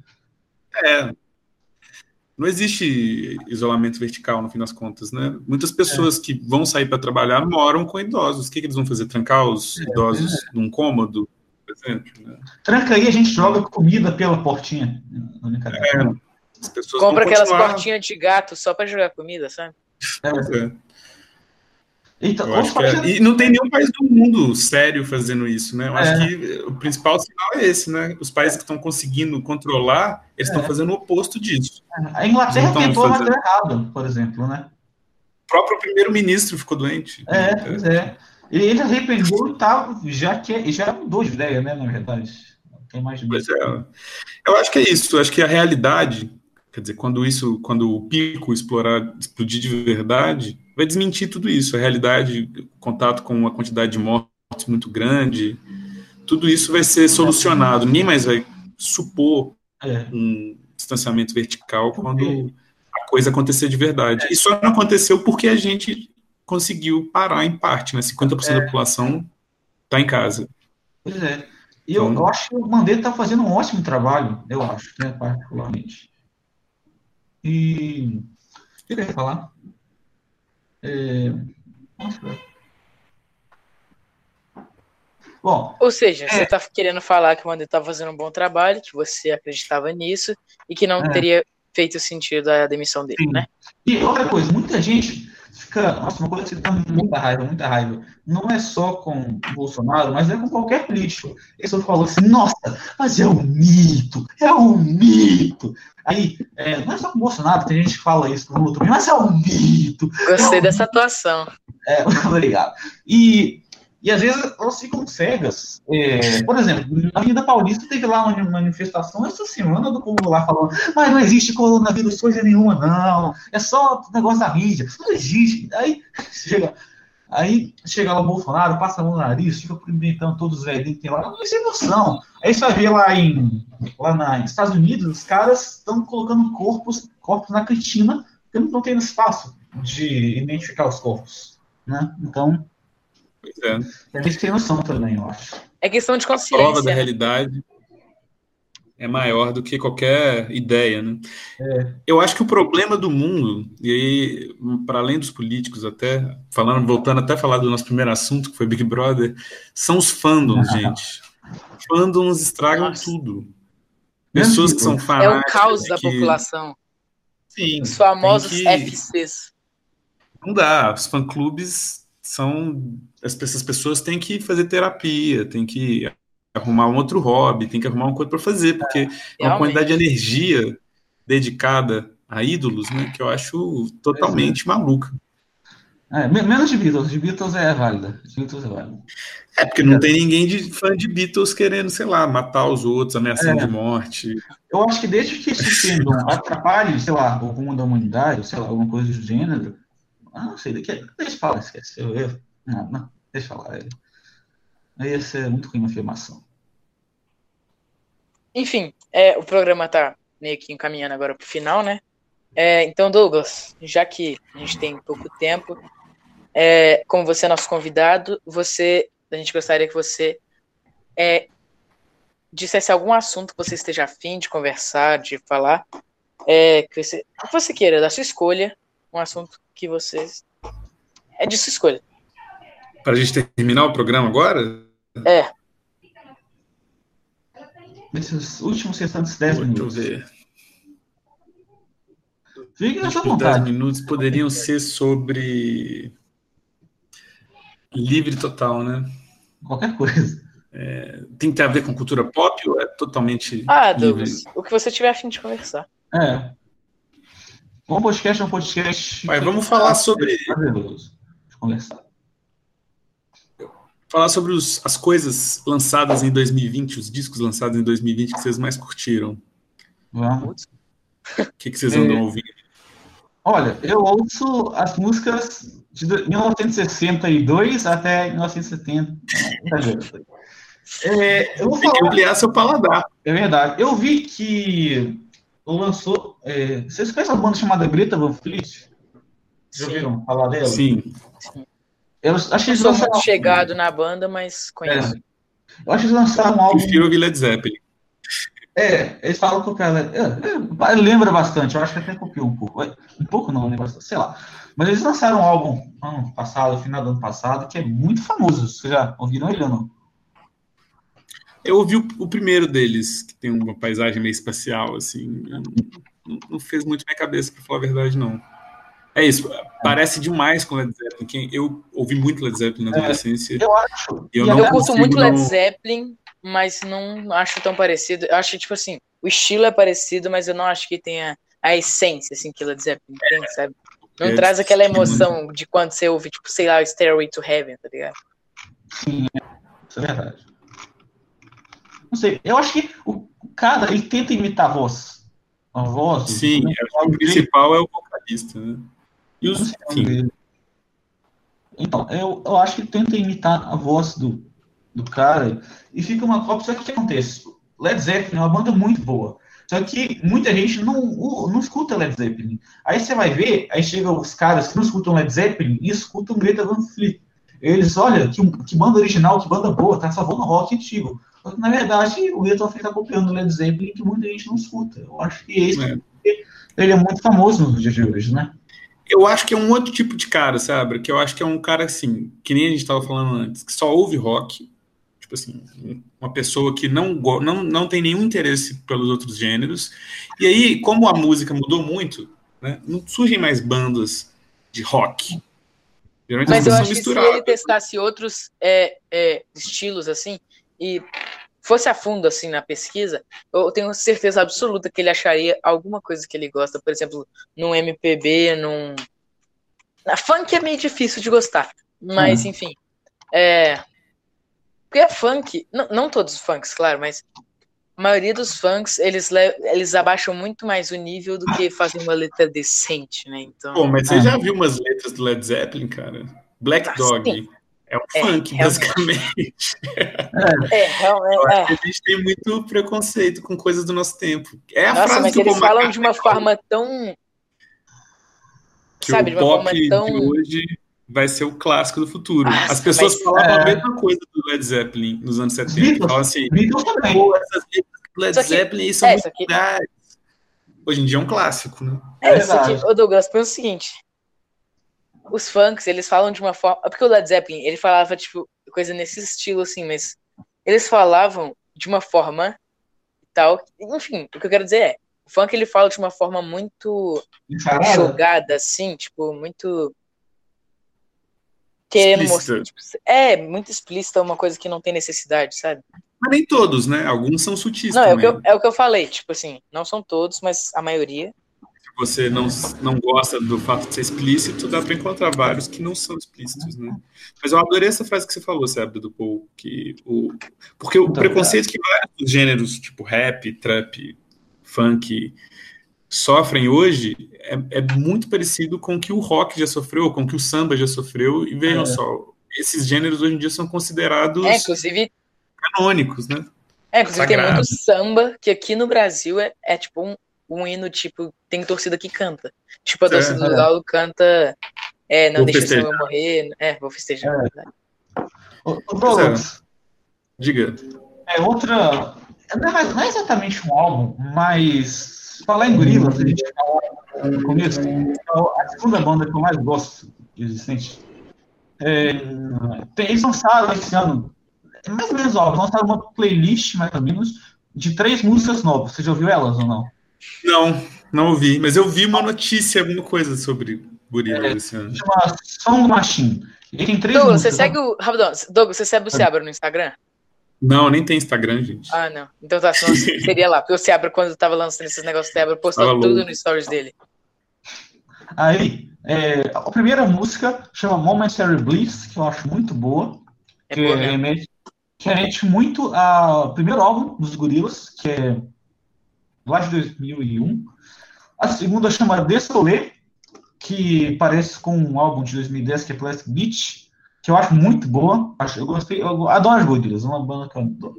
É. Não existe isolamento vertical, no fim das contas, né? Muitas pessoas que vão sair para trabalhar moram com idosos. O que, que eles vão fazer? Trancar os idosos num cômodo, por exemplo? né? Tranca aí, a gente joga comida pela portinha. Brincadeira. As pessoas Compra aquelas portinhas de gato só pra jogar comida, sabe? É. Então, acho é. E não tem nenhum país do mundo sério fazendo isso, né? Eu acho É. que o principal sinal é esse, né? Os países que estão conseguindo controlar, eles estão É. fazendo o oposto disso. a Inglaterra tentou, mas fazer- deu errado, por exemplo, né? O próprio primeiro-ministro ficou doente. É, pois é. Ele, arrependeu e tá, já, que, já mudou de ideia, né, na verdade. Tem mais de Pois é. Eu acho que é isso. Eu acho que a realidade, quer dizer, quando isso, quando o pico explorar, explodir de verdade, vai desmentir tudo isso. A realidade, o contato com uma quantidade de mortes muito grande, tudo isso vai ser solucionado. Ninguém mais vai supor É. um distanciamento vertical quando a coisa acontecer de verdade. E só não aconteceu porque a gente conseguiu parar em parte, né? 50% da população está em casa. Pois é. E eu, Então- eu acho que o Mandetta está fazendo um ótimo trabalho, eu acho, né, particularmente. E. O que eu ia falar? É... Nossa. Bom, Ou seja, É. você tá querendo falar que o Mandetta tá fazendo um bom trabalho, que você acreditava nisso e que não É. teria feito sentido a demissão dele, Sim. né? E outra coisa, muita gente fica. Nossa, uma coisa que dá muita raiva, muita raiva. Não é só com o Bolsonaro, mas é com qualquer político. Esse outro falou assim: nossa, mas é um mito, é um mito. Aí, é, não é só com o Bolsonaro, tem gente que fala isso com o outro, mas é um mito. Gostei Não. dessa atuação. É, obrigado. E, e às vezes elas ficam cegas. É, por exemplo, na Avenida Paulista teve lá uma manifestação essa semana do povo lá falando, mas não existe coronavírus coisa nenhuma, não. É só negócio da mídia. Não existe. Aí chega, aí chega lá o Bolsonaro, passa a mão no nariz, fica cumprimentando todos os velhinhos que tem lá. Não tem noção. Aí você vai ver lá em lá na, nos Estados Unidos, os caras estão colocando corpos, corpos na cantina, porque não tendo espaço de identificar os corpos. Né? Então, é. a gente tem noção também, eu acho. É questão de A prova consciência. da né? realidade. é maior do que qualquer ideia, né? É. Eu acho que o problema do mundo, e aí, para além dos políticos até, falando, voltando até a falar do nosso primeiro assunto, que foi Big Brother, são os fandoms, ah. gente. Fandoms estragam Nossa. tudo. Pessoas que são fanáticas. É o caos da que... população. Sim. Os famosos que... FCs. Não dá. Os fã-clubes são. Essas pessoas têm que fazer terapia, têm que arrumar um outro hobby, tem que arrumar uma coisa para fazer, porque é, é uma quantidade de energia dedicada a ídolos, né, que eu acho totalmente é. maluca. É, menos de Beatles, de Beatles é válida. De Beatles é válida. É, porque não tem ninguém de fã de Beatles querendo, sei lá, matar os outros, ameaçando é. de morte. Eu acho que desde que esse fandom atrapalhe, sei lá, o rumo da humanidade, sei lá, alguma coisa do gênero, ah, não sei, deixa eu falar, esquece. Eu, eu, não, não, deixa. Aí ia ser muito ruim uma afirmação. Enfim, é, o programa tá meio que encaminhando agora pro final, né? É, então, Douglas, já que a gente tem pouco tempo, é, como você é nosso convidado, você, a gente gostaria que você é, dissesse algum assunto que você esteja afim de conversar, de falar, é, que você, que você queira, da sua escolha, um assunto que você é de sua escolha. Para a gente terminar o programa agora? É. Nesses últimos restantes 10 minutos. Deixa eu ver. Fique na sua vontade. 10 minutos poderiam ser sobre livre total, né? Qualquer coisa. É, tem que ter a ver com cultura pop ou é totalmente. Ah, Douglas, livre? o que você tiver a fim de conversar. É. Um podcast é um podcast. Mas vamos falar sobre. Conversar falar sobre os, as coisas lançadas em 2020, os discos lançados em 2020 que vocês mais curtiram. Vamos. O que, que vocês andam é, ouvindo? Olha, eu ouço as músicas de 1962 até 1970. É, eu vou Tem falar, que ampliar seu paladar. É verdade. Eu vi que lançou. É, vocês conhecem uma banda chamada Greta Van Fleet? Já ouviram falar dela? Sim. Sim. Eu acho que eles sou muito chegado na banda, mas conheço. É. Eu acho que eles lançaram um álbum. Prefiro Led Zeppelin. É, eles falam que o cara. É, é, lembra bastante, eu acho que até copiou um pouco. Um pouco não, lembra bastante, sei lá. Mas eles lançaram um álbum ano passado, final do ano passado, que é muito famoso. Vocês já ouviram ele ou não? Eu ouvi o, o, primeiro deles, que tem uma paisagem meio espacial, assim. Não, não, fez muito minha cabeça, pra falar a verdade, não. É isso, parece demais com Led Zeppelin. Eu ouvi muito Led Zeppelin na é, adolescência. eu acho. Eu, eu curto muito Led Zeppelin, mas não acho tão parecido. Eu acho, tipo assim, o estilo é parecido, mas eu não acho que tenha a essência, assim, que Led Zeppelin tem, é, sabe? Não é traz aquela emoção de quando você ouve, tipo, sei lá, Stairway to Heaven, tá ligado? Sim, isso é verdade. Não sei, eu acho que o cara, ele tenta imitar a voz. A voz. Sim, né? o principal é o vocalista, né? E os, enfim. Então, eu, eu acho que tenta imitar a voz do, do cara e fica uma cópia. Só que o que acontece? Led Zeppelin é uma banda muito boa. Só que muita gente não, não escuta Led Zeppelin. Aí você vai ver, aí chegam os caras que não escutam Led Zeppelin e escutam Greta Van Fleet. Eles, olha, que, que banda original, que banda boa, tá salvando rock antigo. Na verdade, o Greta Van Fleet tá copiando o Led Zeppelin que muita gente não escuta. Eu acho que esse, é. ele é muito famoso nos dias de hoje, né? Eu acho que é um outro tipo de cara, sabe? Que eu acho que é um cara assim, que nem a gente estava falando antes, que só ouve rock. Tipo assim, uma pessoa que não, não, não tem nenhum interesse pelos outros gêneros. E aí, como a música mudou muito, né, não surgem mais bandas de rock. Geralmente Mas eu acho que se ele testasse outros é, é, estilos, assim, e fosse a fundo assim na pesquisa, eu tenho certeza absoluta que ele acharia alguma coisa que ele gosta, por exemplo, num MPB, num. Na funk é meio difícil de gostar, mas uhum. enfim. É. Porque é funk, não, não todos os funks, claro, mas a maioria dos funks, eles, eles abaixam muito mais o nível do que fazer uma letra decente, né? Então... Pô, mas você já viu umas letras do Led Zeppelin, cara? Black ah, Dog. Sim. É um é, funk, basicamente. É, realmente. É. A gente tem muito preconceito com coisas do nosso tempo. É a Nossa, frase mas que eles falam de uma forma tão. Que sabe, o de uma pop forma tão. De hoje vai ser o clássico do futuro. Nossa, As pessoas falavam é... a mesma coisa do Led Zeppelin nos anos 70. Beatles, Falam assim, Beatles também. Pô, essas letras Led Só que- Zeppelin são é, muito que-. Hoje em dia é um clássico, né? É, isso verdade. aqui, Douglas, pensa o seguinte. Os funks, eles falam de uma forma. é Porque o Led Zeppelin, ele falava, tipo, coisa nesse estilo, assim, mas eles falavam de uma forma e tal. Enfim, o que eu quero dizer é, o funk ele fala de uma forma muito Encarada? jogada, assim, tipo, muito. Querendo Explícita. mostrar. tipo, é, muito explícita, uma coisa que não tem necessidade, sabe? Mas nem todos, né? Alguns são sutis Não, é o, eu, é o que eu falei, tipo assim, não são todos, mas a maioria. Você não, não gosta do fato de ser explícito, dá para encontrar vários que não são explícitos, né? Mas eu adorei essa frase que você falou, Sébio, do Paul, que o, porque o Então, preconceito que vários gêneros, tipo rap, trap, funk, sofrem hoje é, é muito parecido com o que o rock já sofreu, com o que o samba já sofreu, e vejam É. só, esses gêneros hoje em dia são considerados É, inclusive, canônicos, né? É, inclusive tem Sagrado. muito samba que aqui no Brasil é, é tipo um, um hino, tipo, tem torcida que canta. Tipo, a É, torcida do é. Galo canta é, Não Vou deixa festejar. o eu morrer. É, vou festejar. É. Ô, Douglas, Diga. é outra. Não é, não é exatamente um álbum, mas falar em gorilas, a gente no começo, é a segunda banda que eu mais gosto existente. É, tem- eles lançaram esse ano, é mais ou menos, ó, lançaram uma playlist, mais ou menos, de três músicas novas. Você já ouviu elas ou não? Não, não ouvi, mas eu vi uma notícia, alguma coisa sobre Gorila É. esse ano. Chama Song Machine. Ele tem três Douglas, você segue o. Rapidão, Douglas, você segue o Seabra no Instagram? Não, nem tem Instagram, gente. Ah, não. Então tá, senão seria lá. Porque o Seabra, quando tava lançando esses negócios, o Seabra postou Tava tudo no stories dele. Aí, é, a primeira música chama Momentary Bliss, que eu acho muito boa. É que boa mesmo. remete, que remete muito ao primeiro álbum dos Gorilas, que é lá de 2001. A segunda chama Desolé, que parece com um álbum de 2010 que é Plastic Beach, que eu acho muito boa. Acho, eu gostei, eu adoro as Gorilas, é uma banda que eu adoro.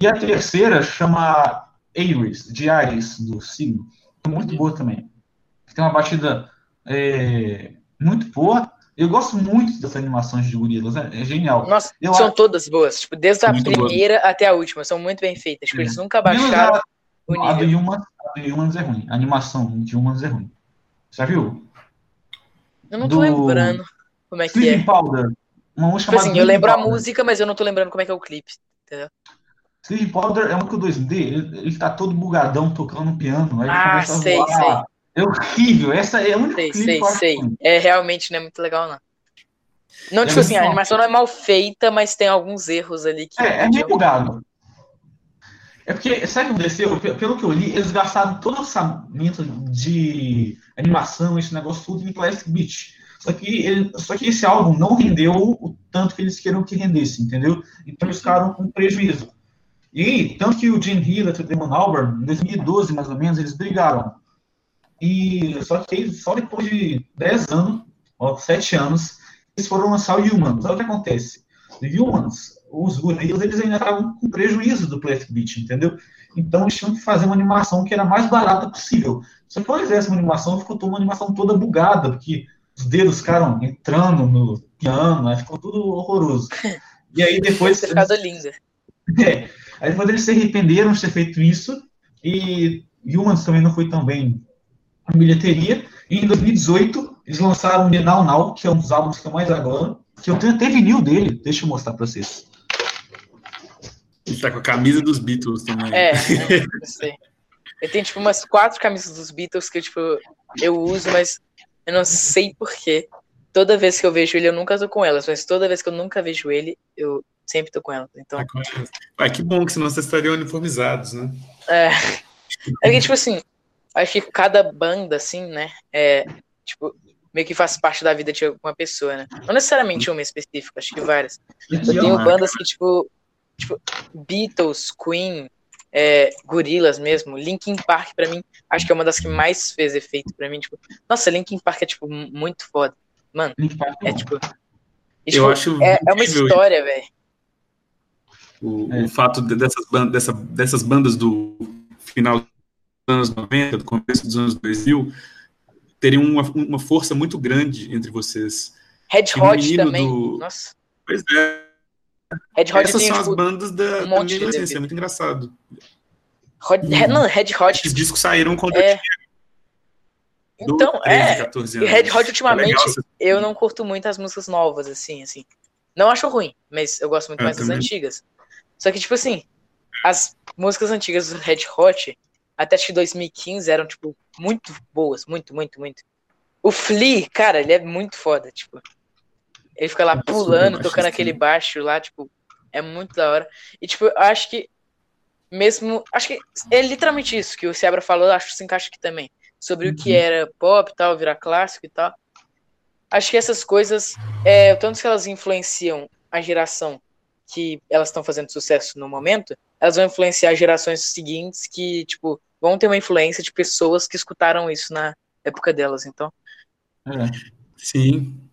E a terceira chama Aries, de Ares, do signo, é muito boa também. Tem uma batida é, muito boa. Eu gosto muito dessas animações de gorilas, é, é genial. Nossa, Eu são acho- todas boas. Tipo, desde a Muito boa. primeira até a última. São muito bem feitas. Tipo, É. eles nunca Menos baixaram a, o a do. Humans, a do Humans é ruim. A animação de Humans é ruim. Já viu? Eu não tô do- lembrando como é que Sleeping é. Powder. Uma música Tipo assim, eu lembro a Powder. música, mas eu não tô lembrando como é que é o clipe. Sleeping Powder é um com 2D. Ele, ele tá todo bugadão tocando piano. Ah, começa a sei, sei. É horrível. Essa é a única Sei, sei, que sei. É, realmente não é muito legal, não. Não, É tipo assim, a animação não é mal feita, mas tem alguns erros ali que. É, é meio bugado. É porque, sabe o que aconteceu? Pe- Pelo que eu li, eles gastaram todo o orçamento de animação, esse negócio tudo em Plastic Beach. Só que, ele, só que esse álbum não rendeu o tanto que eles queriam que rendesse, entendeu? Então eles ficaram com prejuízo. E tanto que o Jim Hillett e o Damon Albarn, em 2012 mais ou menos, eles brigaram. E só que só depois de 10 anos, ó, 7 anos, eles foram lançar o Humans. Olha o que acontece. Humans, os gorilas, eles ainda estavam com prejuízo do Plastic Beach, entendeu? Então eles tinham que fazer uma animação que era a mais barata possível. Quando eles fizessem uma animação, ficou toda uma animação toda bugada, porque os dedos ficaram entrando no piano, aí ficou tudo horroroso. E aí depois. Ficado linda. É. Aí depois eles se arrependeram de ter feito isso, e Humans também não foi tão bem em bilheteria. E em 2018, eles lançaram o Now Now, que é um dos álbuns que eu mais adoro, que eu tenho até vinil dele, deixa eu mostrar pra vocês. Ele tá com a camisa dos Beatles também. É, não, não sei. Eu tenho, tipo, umas quatro camisas dos Beatles que, tipo, eu uso, mas eu não sei porquê. Toda vez que eu vejo ele, eu nunca tô com elas, mas toda vez que eu nunca vejo ele, eu sempre tô com elas. Então, Tá com elas. Ué, que bom que senão vocês estariam uniformizados, né? é. É que, tipo assim, acho que cada banda, assim, né, é, tipo, meio que faz parte da vida de alguma pessoa, né? Não necessariamente uma específica, acho que várias. Eu tenho bandas que, tipo, tipo Beatles, Queen, é, Gorillaz mesmo, Linkin Park, pra mim, acho que é uma das que mais fez efeito pra mim. Tipo, nossa, Linkin Park é, tipo, mu- muito foda. Park É, bom. tipo. Eu tipo, acho é, é uma história, velho. O, É. o fato de- dessas, bandas, dessa, dessas bandas do final dos anos 90, do começo dos anos 2000, terem uma, uma força muito grande entre vocês. Red Hot também. do- Nossa. Pois é, Red Hot essas tem, são as tipo, bandas da, um da monte minha de adolescência, é muito engraçado. Hot, hum. Não, Red Hot. Esses discos saíram quando é... eu tinha então, 12, 13, é, 14 anos. Red Hot ultimamente, é eu não curto muito as músicas novas, assim, assim. Não acho ruim, mas eu gosto muito eu mais também. das antigas. Só que, tipo assim, as músicas antigas do Red Hot, até acho que 2015, eram, tipo, muito boas. Muito, muito, muito. O Flea, cara, ele é muito foda, tipo. Ele fica lá pulando, tocando aquele baixo lá, tipo, é muito da hora. E, tipo, eu acho que mesmo. Acho que é literalmente isso que o Sebra falou, acho que se encaixa aqui também. Sobre uhum. o que uhum. era pop e tal, virar clássico e tal. Acho que essas coisas, é, tanto que elas influenciam a geração que elas estão fazendo sucesso no momento, elas vão influenciar gerações seguintes que, tipo, vão ter uma influência de pessoas que escutaram isso na época delas, então. É. Sim.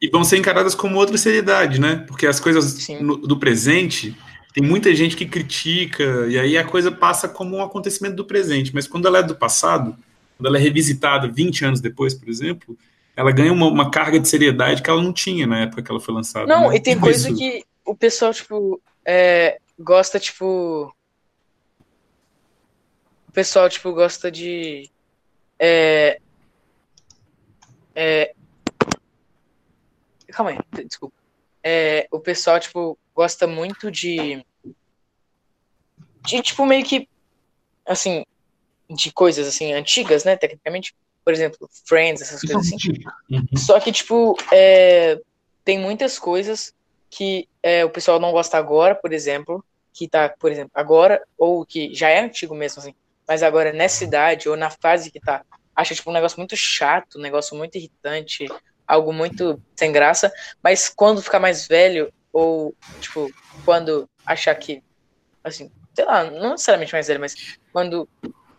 E vão ser encaradas como outra seriedade, né? Porque as coisas no, do presente, tem muita gente que critica, e aí a coisa passa como um acontecimento do presente, mas quando ela é do passado, quando ela é revisitada 20 anos depois, por exemplo, ela ganha uma, uma carga de seriedade que ela não tinha na época que ela foi lançada. Não, né? e tem coisa que o pessoal, tipo, é, gosta, tipo. O pessoal, tipo, gosta de. É, é, calma aí, desculpa. É, o pessoal, tipo, gosta muito de. De, tipo, meio que. Assim. De coisas, assim, antigas, né? Tecnicamente. Por exemplo, Friends, essas coisas assim. Uhum. Só que, tipo, é, tem muitas coisas que é, o pessoal não gosta agora, por exemplo, que tá, por exemplo, agora, ou que já é antigo mesmo, assim, mas agora nessa idade, ou na fase que tá, acha, tipo, um negócio muito chato, um negócio muito irritante, algo muito sem graça, mas quando ficar mais velho, ou, tipo, quando achar que, assim, sei lá, não necessariamente mais velho, mas quando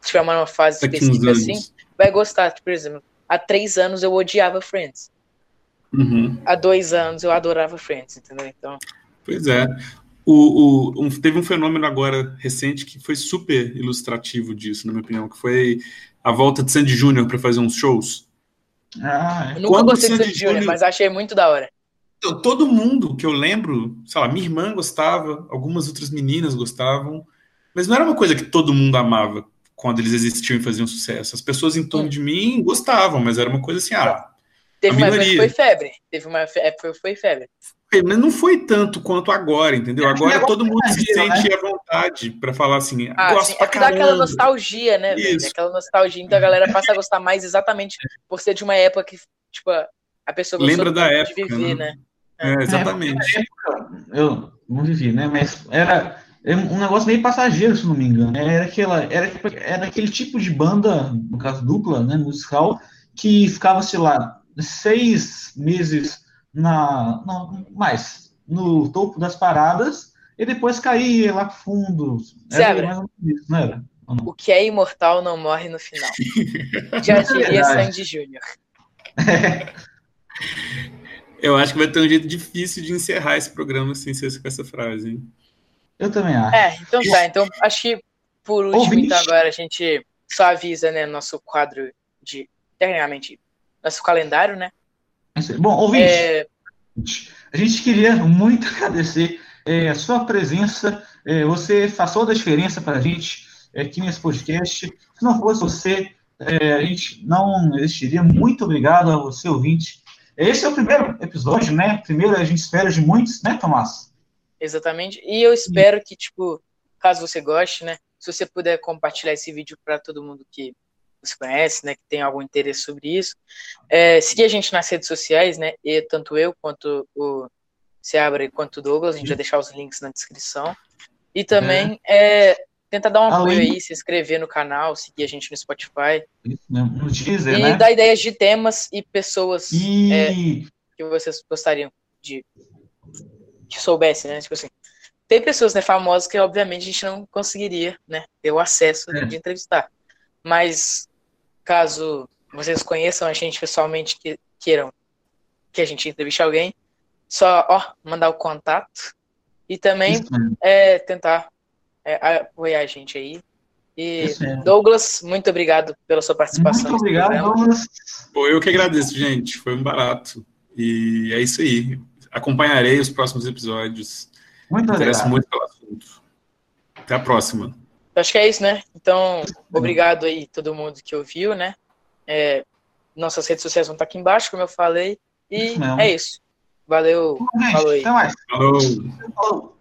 tiver uma fase específica assim, vai gostar. Tipo, por exemplo, há três anos eu odiava Friends. Uhum. Há dois anos eu adorava Friends, entendeu? Então. Pois é. O, o um, teve um fenômeno agora recente que foi super ilustrativo disso, na minha opinião, que foi a volta de Sandy Júnior para fazer uns shows. Ah, é. Eu nunca Quando gostei de Sandy Júnior, mas achei muito da hora. Então, todo mundo que eu lembro, sei lá, minha irmã gostava, algumas outras meninas gostavam, mas não era uma coisa que todo mundo amava quando eles existiam e faziam sucesso. As pessoas em torno hum. de mim gostavam, mas era uma coisa assim, ah, Teve uma época que foi febre. Teve uma época que foi febre. Mas não foi tanto quanto agora, entendeu? Agora todo mundo se sente né? à vontade para falar assim, ah, gosto sim. pra é que dá aquela nostalgia, né, velho? Aquela nostalgia, então a galera passa a gostar mais exatamente por ser de uma época que, tipo, a pessoa Lembra da época, de viver, né? né? É, exatamente. Época, eu não vivi, né? Mas era um negócio meio passageiro, se não me engano. Era, aquela, era, era aquele tipo de banda, no caso dupla, né, musical, que ficava, sei lá, seis meses na, não, mais no topo das paradas e depois caía lá fundo. Era isso, não era? O que é imortal não morre no final. Já diria Sandy Júnior. Eu acho que vai ter um jeito difícil de encerrar esse programa sem ser com essa frase. Hein? Eu também acho. É, então tá. Então acho que por último, então agora a gente só avisa, né, nosso quadro de, tecnicamente, nosso calendário, né? Bom, ouvinte, é... a gente queria muito agradecer é, a sua presença. É, você faz toda a diferença para a gente é, aqui nesse podcast. Se não fosse você, é, a gente não existiria. Muito obrigado a você, ouvinte. Esse é o primeiro episódio, né? Primeiro a gente espera de muitos, né, Tomás? Exatamente. E eu espero que, tipo, caso você goste, né? Se você puder compartilhar esse vídeo para todo mundo que você conhece, né, que tem algum interesse sobre isso. É, seguir a gente nas redes sociais, né, e tanto eu quanto o Seabra quanto o Douglas, a gente vai deixar os links na descrição. E também é. É, tentar dar um apoio aí, se inscrever no canal, seguir a gente no Spotify. No teaser, e né? dar ideias de temas e pessoas e... É, que vocês gostariam de que soubessem, né? Tipo assim, tem pessoas né, famosas que obviamente a gente não conseguiria né, ter o acesso é. de entrevistar. Mas caso vocês conheçam a gente pessoalmente, que queiram que a gente entreviste alguém, só ó, mandar o contato e também é, tentar é, apoiar a gente aí. E Douglas, muito obrigado pela sua participação. Muito obrigado, Douglas. Pô, eu que agradeço, gente. Foi um barato. E é isso aí. Acompanharei os próximos episódios. Muito obrigado. muito pelo assunto. Até a próxima acho que é isso, né? Então, uhum. obrigado aí todo mundo que ouviu, né? É, nossas redes sociais vão estar aqui embaixo, como eu falei. E isso é isso. Valeu. Gente, falou aí. Até mais. Falou. falou.